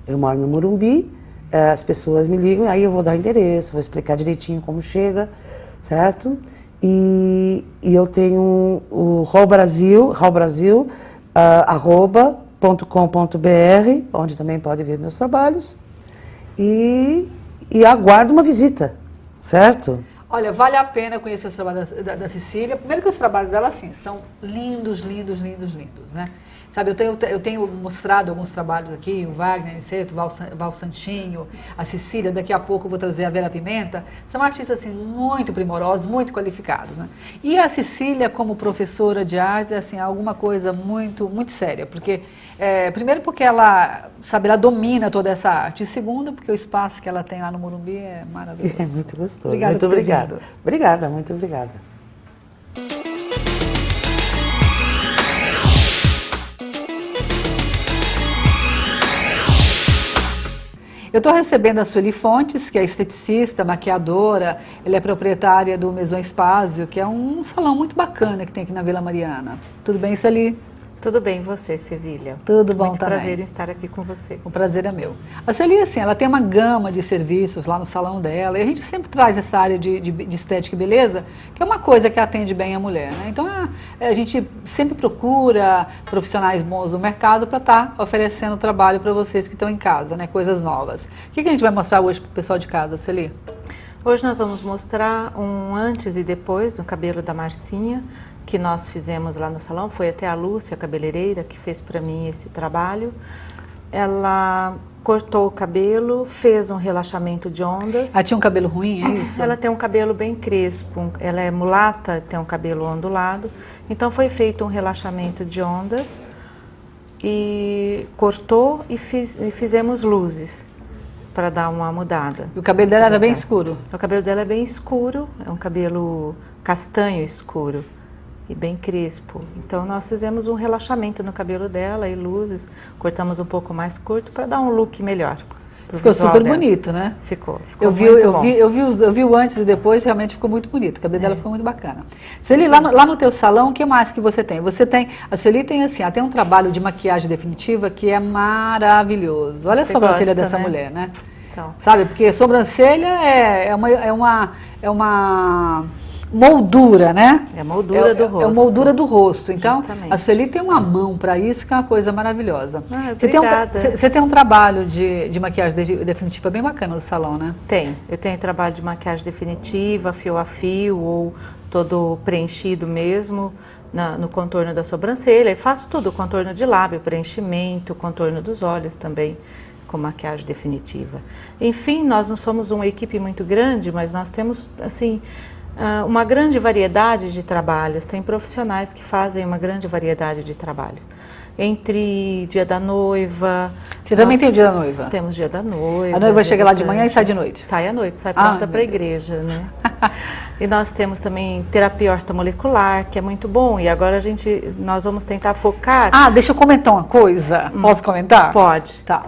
Eu moro no Morumbi, eh, as pessoas me ligam, aí eu vou dar o endereço, vou explicar direitinho como chega, certo? E, e eu tenho o Raul Brasil, Raul Brasil, ah, arroba, ponto com, ponto br, onde também pode ver meus trabalhos. E, e aguardo uma visita, certo?
Olha, vale a pena conhecer os trabalhos da, da, da Cecília. Primeiro que os trabalhos dela, assim, são lindos, lindos, lindos, lindos, né? Sabe, eu tenho, eu tenho mostrado alguns trabalhos aqui, o Wagner Inseto, o Val, Val Santinho, a Cecília, daqui a pouco eu vou trazer a Vera Pimenta. São artistas, assim, muito primorosos, muito qualificados, né? E a Cecília, como professora de artes, é, assim, alguma coisa muito, muito séria, porque, é, primeiro porque ela, sabe, ela domina toda essa arte, e segundo porque o espaço que ela tem lá no Morumbi é maravilhoso.
É muito gostoso.
Obrigada
muito
vindo.
Obrigada, muito obrigada.
Eu estou recebendo a Sueli Fontes, que é esteticista, maquiadora, ela é proprietária do Maison Espásio, que é um salão muito bacana que tem aqui na Vila Mariana. Tudo bem, Sueli?
Tudo bem, você, Sevilha?
Tudo bom
Muito
também.
prazer em estar aqui com você.
O prazer é meu. A Sueli, assim, ela tem uma gama de serviços lá no salão dela, e a gente sempre traz essa área de, de- de estética e beleza, que é uma coisa que atende bem a mulher, né? Então, a, a gente sempre procura profissionais bons do mercado para estar oferecendo trabalho para vocês que estão em casa, né? Coisas novas. O que, que a gente vai mostrar hoje para o pessoal de casa, Sueli?
Hoje nós vamos mostrar um antes e depois no cabelo da Marcinha, que nós fizemos lá no salão. Foi até a Lúcia, a cabeleireira, que fez para mim esse trabalho. Ela cortou o cabelo, fez um relaxamento de ondas.
Ela tinha um cabelo ruim, é isso?
Ela tem um cabelo bem crespo, ela é mulata, tem um cabelo ondulado. Então foi feito um relaxamento de ondas e cortou e, fiz- e fizemos luzes para dar uma mudada.
E o cabelo dela era bem escuro.
O cabelo dela é bem escuro, é um cabelo castanho escuro e bem crespo. Então nós fizemos um relaxamento no cabelo dela e luzes, cortamos um pouco mais curto para dar um look melhor.
Ficou super
dela.
bonito, né?
Ficou. ficou
Eu vi, eu,
bom.
vi, eu, vi os- eu vi o antes e depois, realmente ficou muito bonito. O cabelo
É.
dela ficou muito bacana. Sueli, lá no, lá no teu salão, o que mais que você tem? Você tem, a Sueli tem assim, ela tem um trabalho de maquiagem definitiva que é maravilhoso. Olha a
Você
sobrancelha
gosta,
dessa
né?
mulher, né?
Então,
Sabe, porque sobrancelha é, é, uma, é, uma, é uma moldura, né?
É a moldura
É-
do
É a
rosto.
moldura do rosto. Então,
Justamente.
a Sueli tem uma mão para isso, que é uma coisa maravilhosa.
Ah,
você, tem um, você- tem um trabalho de, de maquiagem de- definitiva bem bacana no salão, né?
Tem. Eu tenho trabalho de maquiagem definitiva, fio a fio ou todo preenchido mesmo na- no contorno da sobrancelha. E faço tudo, contorno de lábio, preenchimento, contorno dos olhos também com maquiagem definitiva. Enfim, nós não somos uma equipe muito grande, mas nós temos assim uma grande variedade de trabalhos. Tem profissionais que fazem uma grande variedade de trabalhos. Entre dia da noiva.
Você também tem o dia da noiva?
Temos dia da noiva.
A noiva chega lá de manhã e sai de noite?
Sai à noite, sai
Ah,
pronta para a igreja, né? E nós temos também terapia ortomolecular, que é muito bom. E agora a gente, nós vamos tentar focar.
Ah, deixa eu comentar uma coisa. Hum, Posso comentar?
Pode.
Tá.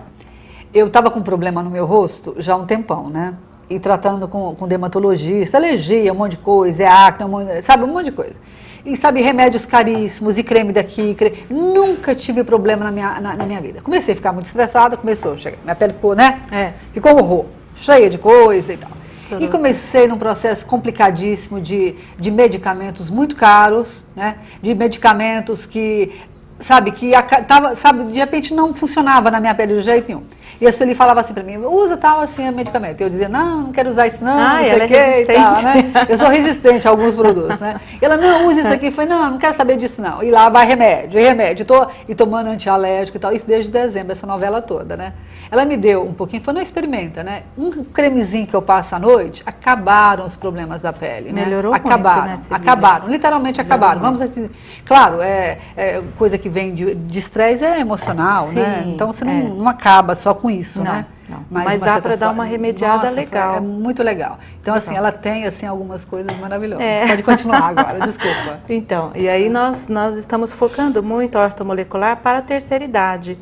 Eu estava com um problema no meu rosto já há um tempão, né? E tratando com, com dermatologista, alergia, um monte de coisa, é acne, um monte, sabe, um monte de coisa. E sabe, remédios caríssimos, e creme daqui, creme... nunca tive problema na minha, na, na, minha vida. Comecei a ficar muito estressada, começou, chega, minha pele ficou, né?
É.
Ficou horror, cheia de coisa e tal. E comecei num processo complicadíssimo de, de medicamentos muito caros, né? De medicamentos que, sabe, que tava, sabe, de repente não funcionava na minha pele de jeito nenhum. E a Sueli falava assim para mim, usa tal assim medicamento. Eu dizia, não, não quero usar isso não,
ah,
não sei o que
é
e tal, né? Eu sou resistente a alguns produtos, né? E ela, não, usa isso aqui. Eu falei, não, não quero saber disso não. E lá vai remédio, e remédio. Tô, e tomando antialérgico e tal. Isso desde dezembro, essa novela toda, né? Ela me deu um pouquinho, falou, não experimenta, né? Um cremezinho que eu passo à noite, acabaram os problemas da pele,
né? Melhorou
acabaram,
muito, né,
Acabaram, literalmente acabaram. Vamos claro, é, é, coisa que vem de estresse é emocional,
Sim,
né? Então você não,
é.
não acaba só com isso,
não,
né?
Não. Mas, Mas dá para dar uma remediada
Nossa,
legal.
É muito legal. Então, assim, ela tem assim, algumas coisas maravilhosas. É. Pode continuar agora, desculpa.
Então, e aí nós, nós estamos focando muito a ortomolecular para a terceira idade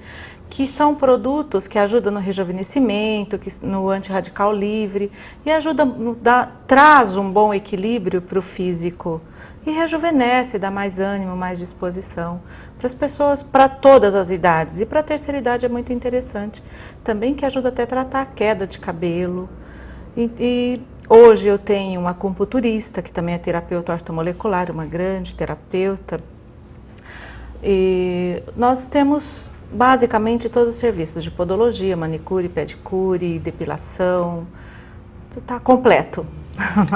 que são produtos que ajudam no rejuvenescimento, que, no antirradical livre e ajuda, dá, traz um bom equilíbrio para o físico e rejuvenesce, dá mais ânimo, mais disposição para as pessoas, para todas as idades. E para a terceira idade é muito interessante também, que ajuda até a tratar a queda de cabelo. E, e hoje eu tenho uma acupunturista, que também é terapeuta ortomolecular, uma grande terapeuta. E nós temos basicamente todos os serviços de podologia, manicure, pedicure, depilação, está completo.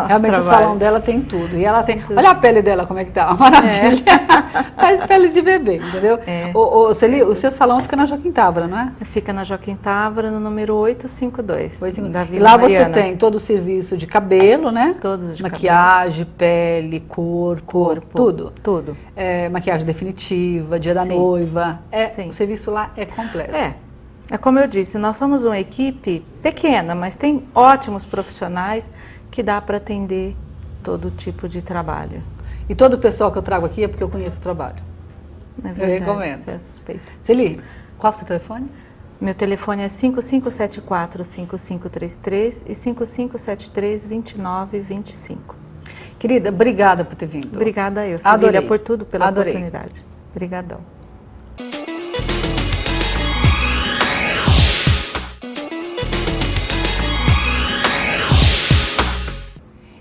Realmente trabalho. o salão dela tem tudo. E ela tem. Olha a pele dela como é que tá. Maravilha. É. Faz pele de bebê, entendeu?
É.
O, o, Celi, o seu salão fica na Joaquim Távora, não é?
Fica na Joaquim Távora, no número 852. 852. Da Vila
e lá
Mariana.
você tem todo o serviço de cabelo, né?
Todos de
Maquiagem, cabelo. pele, corpo, corpo, tudo.
Tudo.
É, maquiagem definitiva, dia da
Sim.
noiva. É,
Sim.
O serviço lá é completo.
É. É como eu disse, nós somos uma equipe pequena, mas tem ótimos profissionais que dá para atender todo tipo de trabalho.
E todo o pessoal que eu trago aqui é porque eu conheço o trabalho.
É verdade,
eu recomendo.
Você é suspeita.
Celi, qual é o seu telefone?
Meu telefone é 5574-5533 e 5573-2925.
Querida, obrigada por ter vindo.
Obrigada eu,
Adorei.
por tudo, pela
Adorei.
oportunidade. Obrigadão.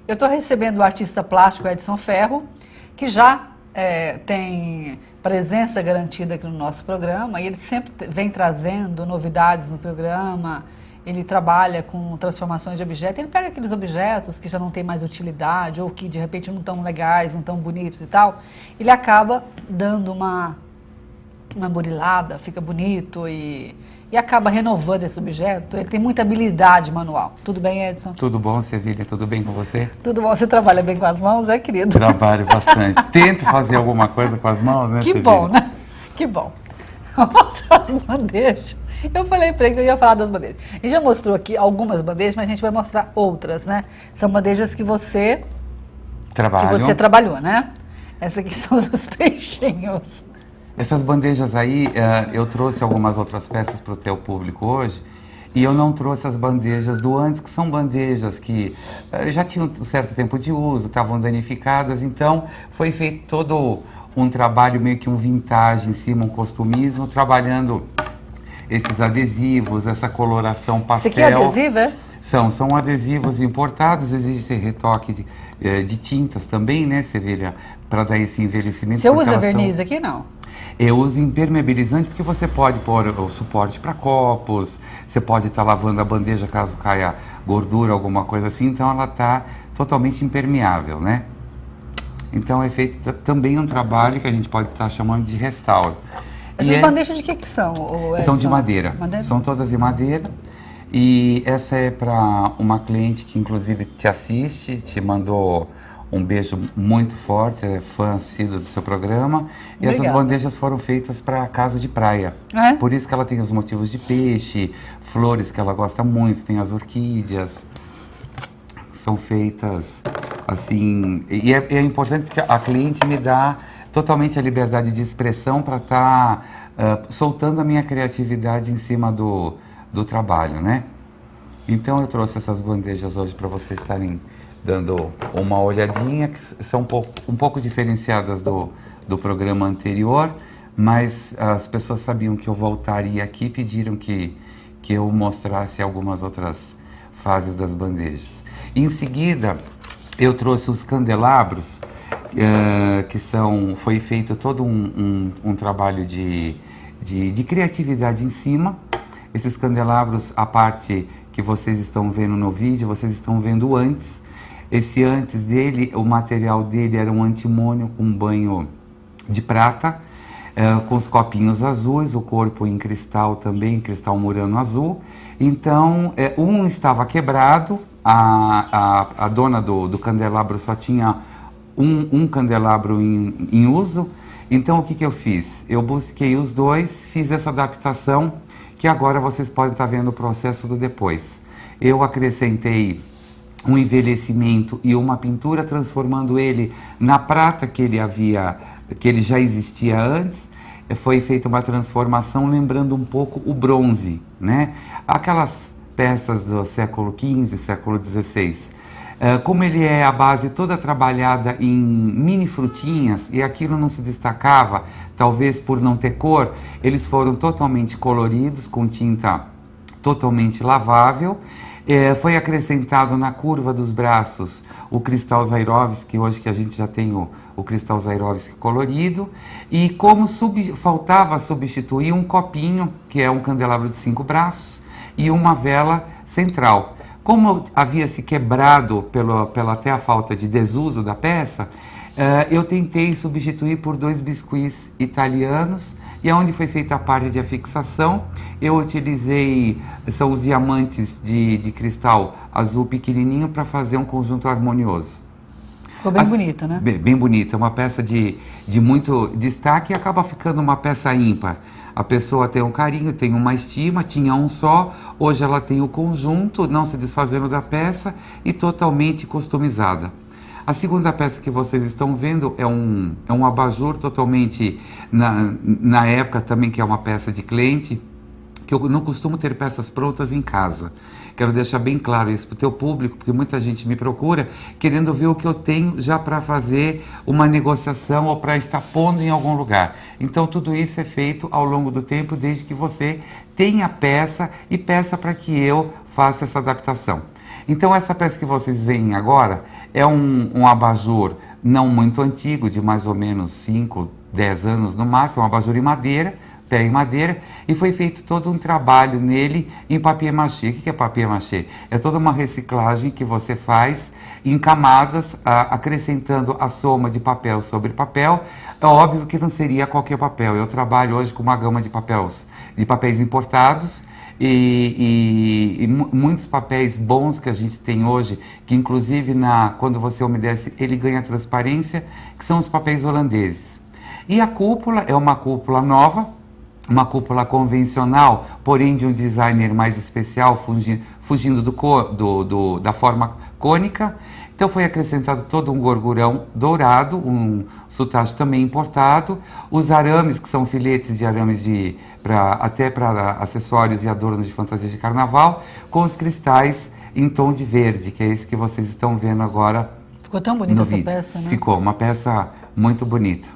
Eu estou recebendo o artista plástico Edson Ferro, que já é, tem presença garantida aqui no nosso programa e ele sempre vem trazendo novidades no programa. Ele trabalha com transformações de objetos. Ele pega aqueles objetos que já não têm mais utilidade ou que de repente não estão legais, não estão bonitos e tal. Ele acaba dando uma uma burilada, fica bonito e e acaba renovando esse objeto. Ele tem muita habilidade manual. Tudo bem, Edson?
Tudo bom, Sevilha? Tudo bem com você?
Tudo bom. Você trabalha bem com as mãos, é, querido?
Trabalho bastante. Tento fazer alguma coisa com as mãos, né,
Que
Sevilha?
bom, né? Que bom. As bandejas. Eu falei para ele que eu ia falar das bandejas. Gente já mostrou aqui algumas bandejas, mas a gente vai mostrar outras, né? São bandejas que você,
Trabalho.
que você trabalhou, né? Essas aqui são os peixinhos.
Essas bandejas aí, eh, eu trouxe algumas outras peças para o teu público hoje. E eu não trouxe as bandejas do antes, que são bandejas que eh, já tinham um certo tempo de uso, estavam danificadas. Então, foi feito todo um trabalho meio que um vintage em cima, um costumismo, trabalhando esses adesivos, essa coloração pastel.
aqui é adesivo, é?
São, são adesivos importados, existe retoque de, eh, de tintas também, né, Sevilha? Para dar esse envelhecimento.
Você usa
elas são-
verniz aqui, não?
Eu uso impermeabilizante porque você pode pôr o suporte para copos, você pode estar lavando a bandeja caso caia gordura, alguma coisa assim, então ela está totalmente impermeável, né? Então é feito também um trabalho que a gente pode estar chamando de restauro.
Essas
E é-
bandejas de que que são? ô,
são de madeira.
Madeira?
São todas de madeira. E essa é para uma cliente que inclusive te assiste, te mandou um beijo muito forte, é fã assíduo do seu programa. E essas
Obrigada.
bandejas foram feitas para casa de praia.
É?
Por isso que ela tem os motivos de peixe, flores que ela gosta muito, tem as orquídeas. São feitas Assim, e é, é importante que a cliente me dá totalmente a liberdade de expressão para estar tá, uh, soltando a minha criatividade em cima do, do trabalho, né? Então eu trouxe essas bandejas hoje para vocês estarem dando uma olhadinha, que são um pouco, um pouco diferenciadas do, do programa anterior, mas as pessoas sabiam que eu voltaria aqui e pediram que, que eu mostrasse algumas outras fases das bandejas. Em seguida, eu trouxe os candelabros, uh, que são, foi feito todo um, um, um trabalho de, de, de criatividade em cima. Esses candelabros, a parte que vocês estão vendo no vídeo, vocês estão vendo antes. Esse antes dele, o material dele era um antimônio com banho de prata, uh, com os copinhos azuis, o corpo em cristal também, cristal murano azul. Então, uh, um estava quebrado, a, a, a dona do, do candelabro só tinha um, um candelabro em, em uso. Então, o que, que eu fiz? Eu busquei os dois, fiz essa adaptação, que agora vocês podem estar vendo o processo do depois. Eu acrescentei um envelhecimento e uma pintura, transformando ele na prata que ele havia, que ele já existia antes. Foi feita uma transformação lembrando um pouco o bronze, né? Aquelas peças do século XV, século XVI. Uh, como ele é a base toda trabalhada em mini frutinhas e aquilo não se destacava, talvez por não ter cor, eles foram totalmente coloridos com tinta totalmente lavável é, foi acrescentado na curva dos braços o cristal Zairovski, hoje que a gente já tem o, o cristal Zairovski colorido, e como sub, faltava substituir um copinho, que é um candelabro de cinco braços, e uma vela central. Como havia se quebrado pelo, pela até a falta de desuso da peça, uh, eu tentei substituir por dois biscuits italianos e onde foi feita a parte de afixação, eu utilizei, são os diamantes de, de cristal azul pequenininho para fazer um conjunto harmonioso.
Ficou bem As, bonita, né?
Bem, bem bonita, uma peça de, de muito destaque e acaba ficando uma peça ímpar. A pessoa tem um carinho, tem uma estima, tinha um só, hoje ela tem o conjunto, não se desfazendo da peça e totalmente customizada. A segunda peça que vocês estão vendo é um, é um abajur totalmente, na, na época também que é uma peça de cliente, que eu não costumo ter peças prontas em casa. Quero deixar bem claro isso para o teu público, porque muita gente me procura querendo ver o que eu tenho já para fazer uma negociação ou para estar pondo em algum lugar. Então tudo isso é feito ao longo do tempo, desde que você tenha peça e peça para que eu faça essa adaptação. Então essa peça que vocês veem agora é um, um abajur não muito antigo, de mais ou menos 5, 10 anos no máximo, um abajur em madeira, pé em madeira, e foi feito todo um trabalho nele em papier mâché. O que é papier mâché? É toda uma reciclagem que você faz em camadas, a, acrescentando a soma de papel sobre papel. É óbvio que não seria qualquer papel. Eu trabalho hoje com uma gama de papéis, de papéis importados, e, e, e, muitos papéis bons que a gente tem hoje, que inclusive na, quando você umedece ele ganha transparência, que são os papéis holandeses. E a cúpula é uma cúpula nova, uma cúpula convencional, porém de um designer mais especial, fugindo, fugindo do, do, do, da forma cônica. Então foi acrescentado todo um gorgurão dourado, um sotache também importado, os arames, que são filetes de arames de pra, até para acessórios e adornos de fantasia de carnaval, com os cristais em tom de verde, que é esse que vocês estão vendo agora.
Ficou tão bonita essa vídeo. peça, né?
Ficou, uma peça muito bonita.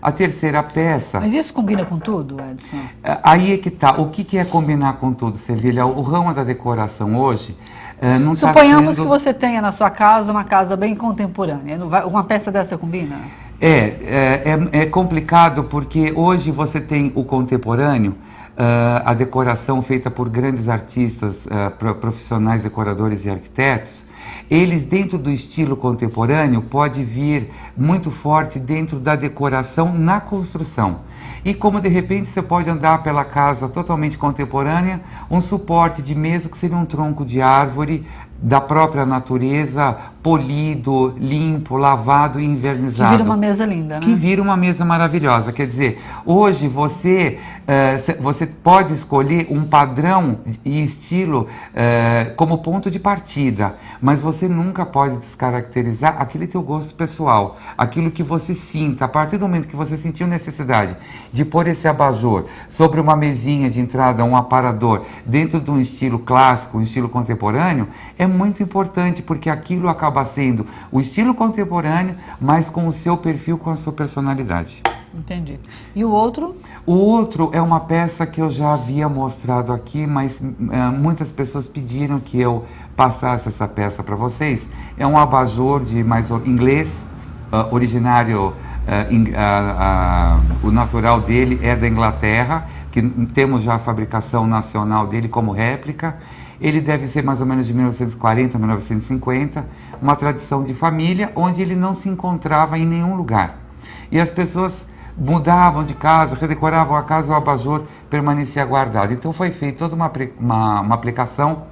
A terceira peça.
Mas isso combina com tudo, Edson?
É, aí é que tá. O que, que é combinar com tudo, Sevilha? O ramo da decoração hoje. É, não
tá Suponhamos tá sendo... que você tenha na sua casa uma casa bem contemporânea. Uma peça dessa combina?
É, é, é, é complicado porque hoje você tem o contemporâneo, uh, a decoração feita por grandes artistas, uh, profissionais, decoradores e arquitetos, eles dentro do estilo contemporâneo pode vir muito forte dentro da decoração na construção. E como de repente você pode andar pela casa totalmente contemporânea, um suporte de mesa que seria um tronco de árvore da própria natureza, polido, limpo, lavado e invernizado.
Que vira uma mesa linda, né?
Que vira uma mesa maravilhosa. Quer dizer, hoje você, uh, você pode escolher um padrão e estilo uh, como ponto de partida, mas mas você nunca pode descaracterizar aquele teu gosto pessoal, aquilo que você sinta. A partir do momento que você sentiu necessidade de pôr esse abajur sobre uma mesinha de entrada, um aparador, dentro de um estilo clássico, um estilo contemporâneo, é muito importante porque aquilo acaba sendo o estilo contemporâneo, mas com o seu perfil, com a sua personalidade.
Entendi. E o outro?
O outro é uma peça que eu já havia mostrado aqui, mas uh, muitas pessoas pediram que eu passasse essa peça para vocês. É um abajur de mais inglês, uh, originário, uh, in, o natural dele é da Inglaterra, que temos já a fabricação nacional dele como réplica. Ele deve ser mais ou menos de 1940, 1950, uma tradição de família onde ele não se encontrava em nenhum lugar. E as pessoas mudavam de casa, redecoravam a casa, o abajur permanecia guardado. Então foi feita toda uma, uma, uma aplicação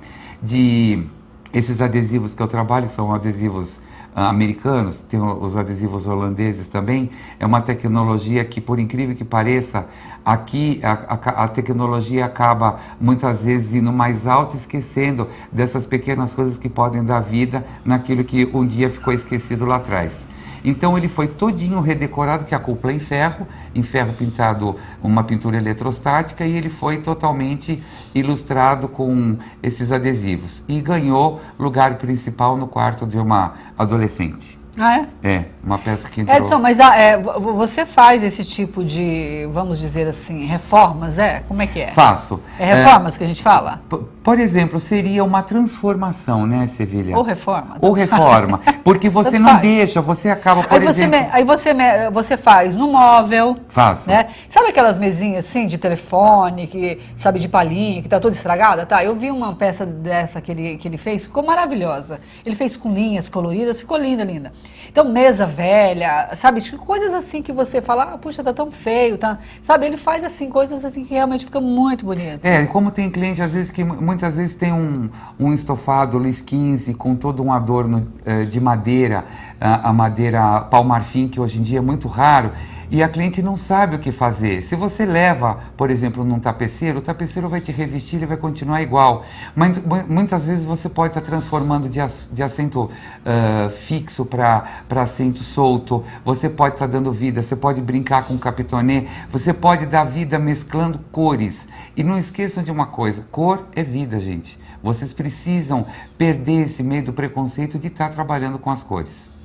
de esses adesivos que eu trabalho, que são adesivos americanos, tem os adesivos holandeses também. É uma tecnologia que, por incrível que pareça, aqui a, a, a tecnologia acaba muitas vezes indo mais alto, esquecendo dessas pequenas coisas que podem dar vida naquilo que um dia ficou esquecido lá atrás. Então ele foi todinho redecorado, que a cúpula é em ferro, em ferro pintado uma pintura eletrostática e ele foi totalmente ilustrado com esses adesivos e ganhou lugar principal no quarto de uma adolescente.
Ah,
é? É, uma peça que entrou...
Edson, mas ah, é, você faz esse tipo de, vamos dizer assim, reformas, é? Como é que é?
Faço.
É reformas é, que a gente fala?
Por exemplo, seria uma transformação, né, Sevilha?
Ou reforma.
Ou reforma. Porque você não faz. deixa, você acaba, por
aí
exemplo...
Você me, aí você, me, você faz no móvel.
Faço.
Né? Sabe aquelas mesinhas assim de telefone, que sabe, de palhinha, que tá toda estragada? Tá, eu vi uma peça dessa que ele, que ele fez, ficou maravilhosa. Ele fez com linhas coloridas, ficou linda, linda. Então, mesa velha, sabe? Tipo, coisas assim que você fala, ah, puxa, tá tão feio, tá? Sabe? Ele faz assim, coisas assim que realmente ficam muito bonitas.
É, como tem cliente, às vezes, que muitas vezes tem um, um estofado Luiz 15 com todo um adorno eh, de madeira, a, a madeira palmarfim, que hoje em dia é muito raro e a cliente não sabe o que fazer. Se você leva, por exemplo, num tapeceiro, o tapeceiro vai te revestir e vai continuar igual. Mas muitas vezes você pode estar transformando de, de assento uh, fixo para assento solto, você pode estar dando vida, você pode brincar com capitonê, você pode dar vida mesclando cores. E não esqueçam de uma coisa: cor é vida, gente. Vocês precisam perder esse medo do preconceito de estar trabalhando com as cores.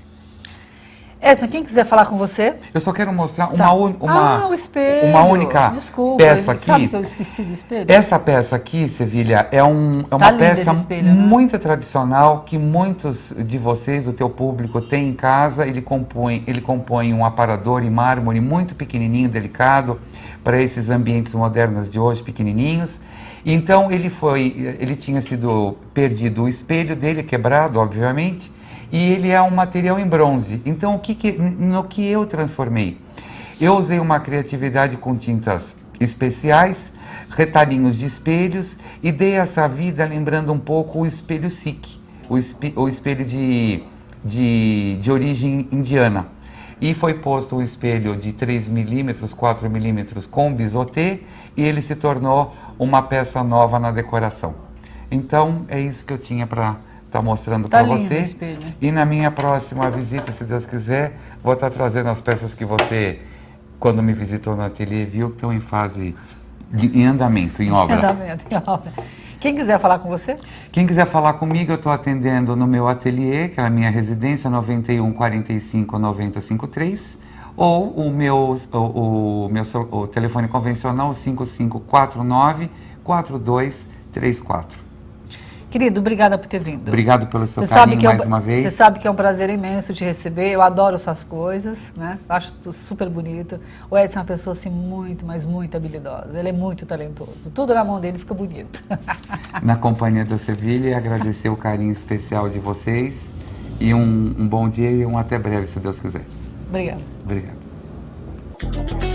Edson, quem quiser falar com você.
Eu só quero mostrar tá. uma, uma,
ah, o espelho.
uma única Desculpa, peça aqui.
Sabe que eu esqueci do espelho?
Essa peça aqui, Sevilha, é, um, é uma tá peça espelho, né? muito tradicional que muitos de vocês, do teu público, têm em casa. Ele compõe, ele compõe um aparador em mármore muito pequenininho, delicado, para esses ambientes modernos de hoje, pequenininhos. Então ele foi, ele tinha sido perdido o espelho dele, quebrado, obviamente e ele é um material em bronze. Então, o que, que no que eu transformei? Eu usei uma criatividade com tintas especiais, retalhinhos de espelhos e dei essa vida lembrando um pouco o espelho Sikh, o, espe, o espelho de, de, de origem indiana. E foi posto um espelho de 3 milímetros, 4 milímetros com bisotê e ele se tornou uma peça nova na decoração. Então, é isso que eu tinha para estar tá mostrando tá para você.
Espelho.
E na minha próxima visita, se Deus quiser, vou estar tá trazendo as peças que você, quando me visitou no ateliê, viu que estão em fase de, em andamento, em obra.
Em andamento, em obra. Quem quiser falar com você?
Quem quiser falar comigo, eu estou atendendo no meu ateliê, que é a minha residência, 91 45 953, ou o meu, o, o meu o telefone convencional, 5549 4234.
Querido, obrigada por ter vindo.
Obrigado pelo seu você carinho mais
é um,
uma vez.
Você sabe que é um prazer imenso te receber. Eu adoro suas coisas, né? Acho super bonito. O Edson é uma pessoa assim muito, mas muito habilidosa. Ele é muito talentoso. Tudo na mão dele fica bonito.
Na companhia da Sevilha, agradecer o carinho especial de vocês e um, um bom dia e um até breve, se Deus quiser.
Obrigada.
Obrigado.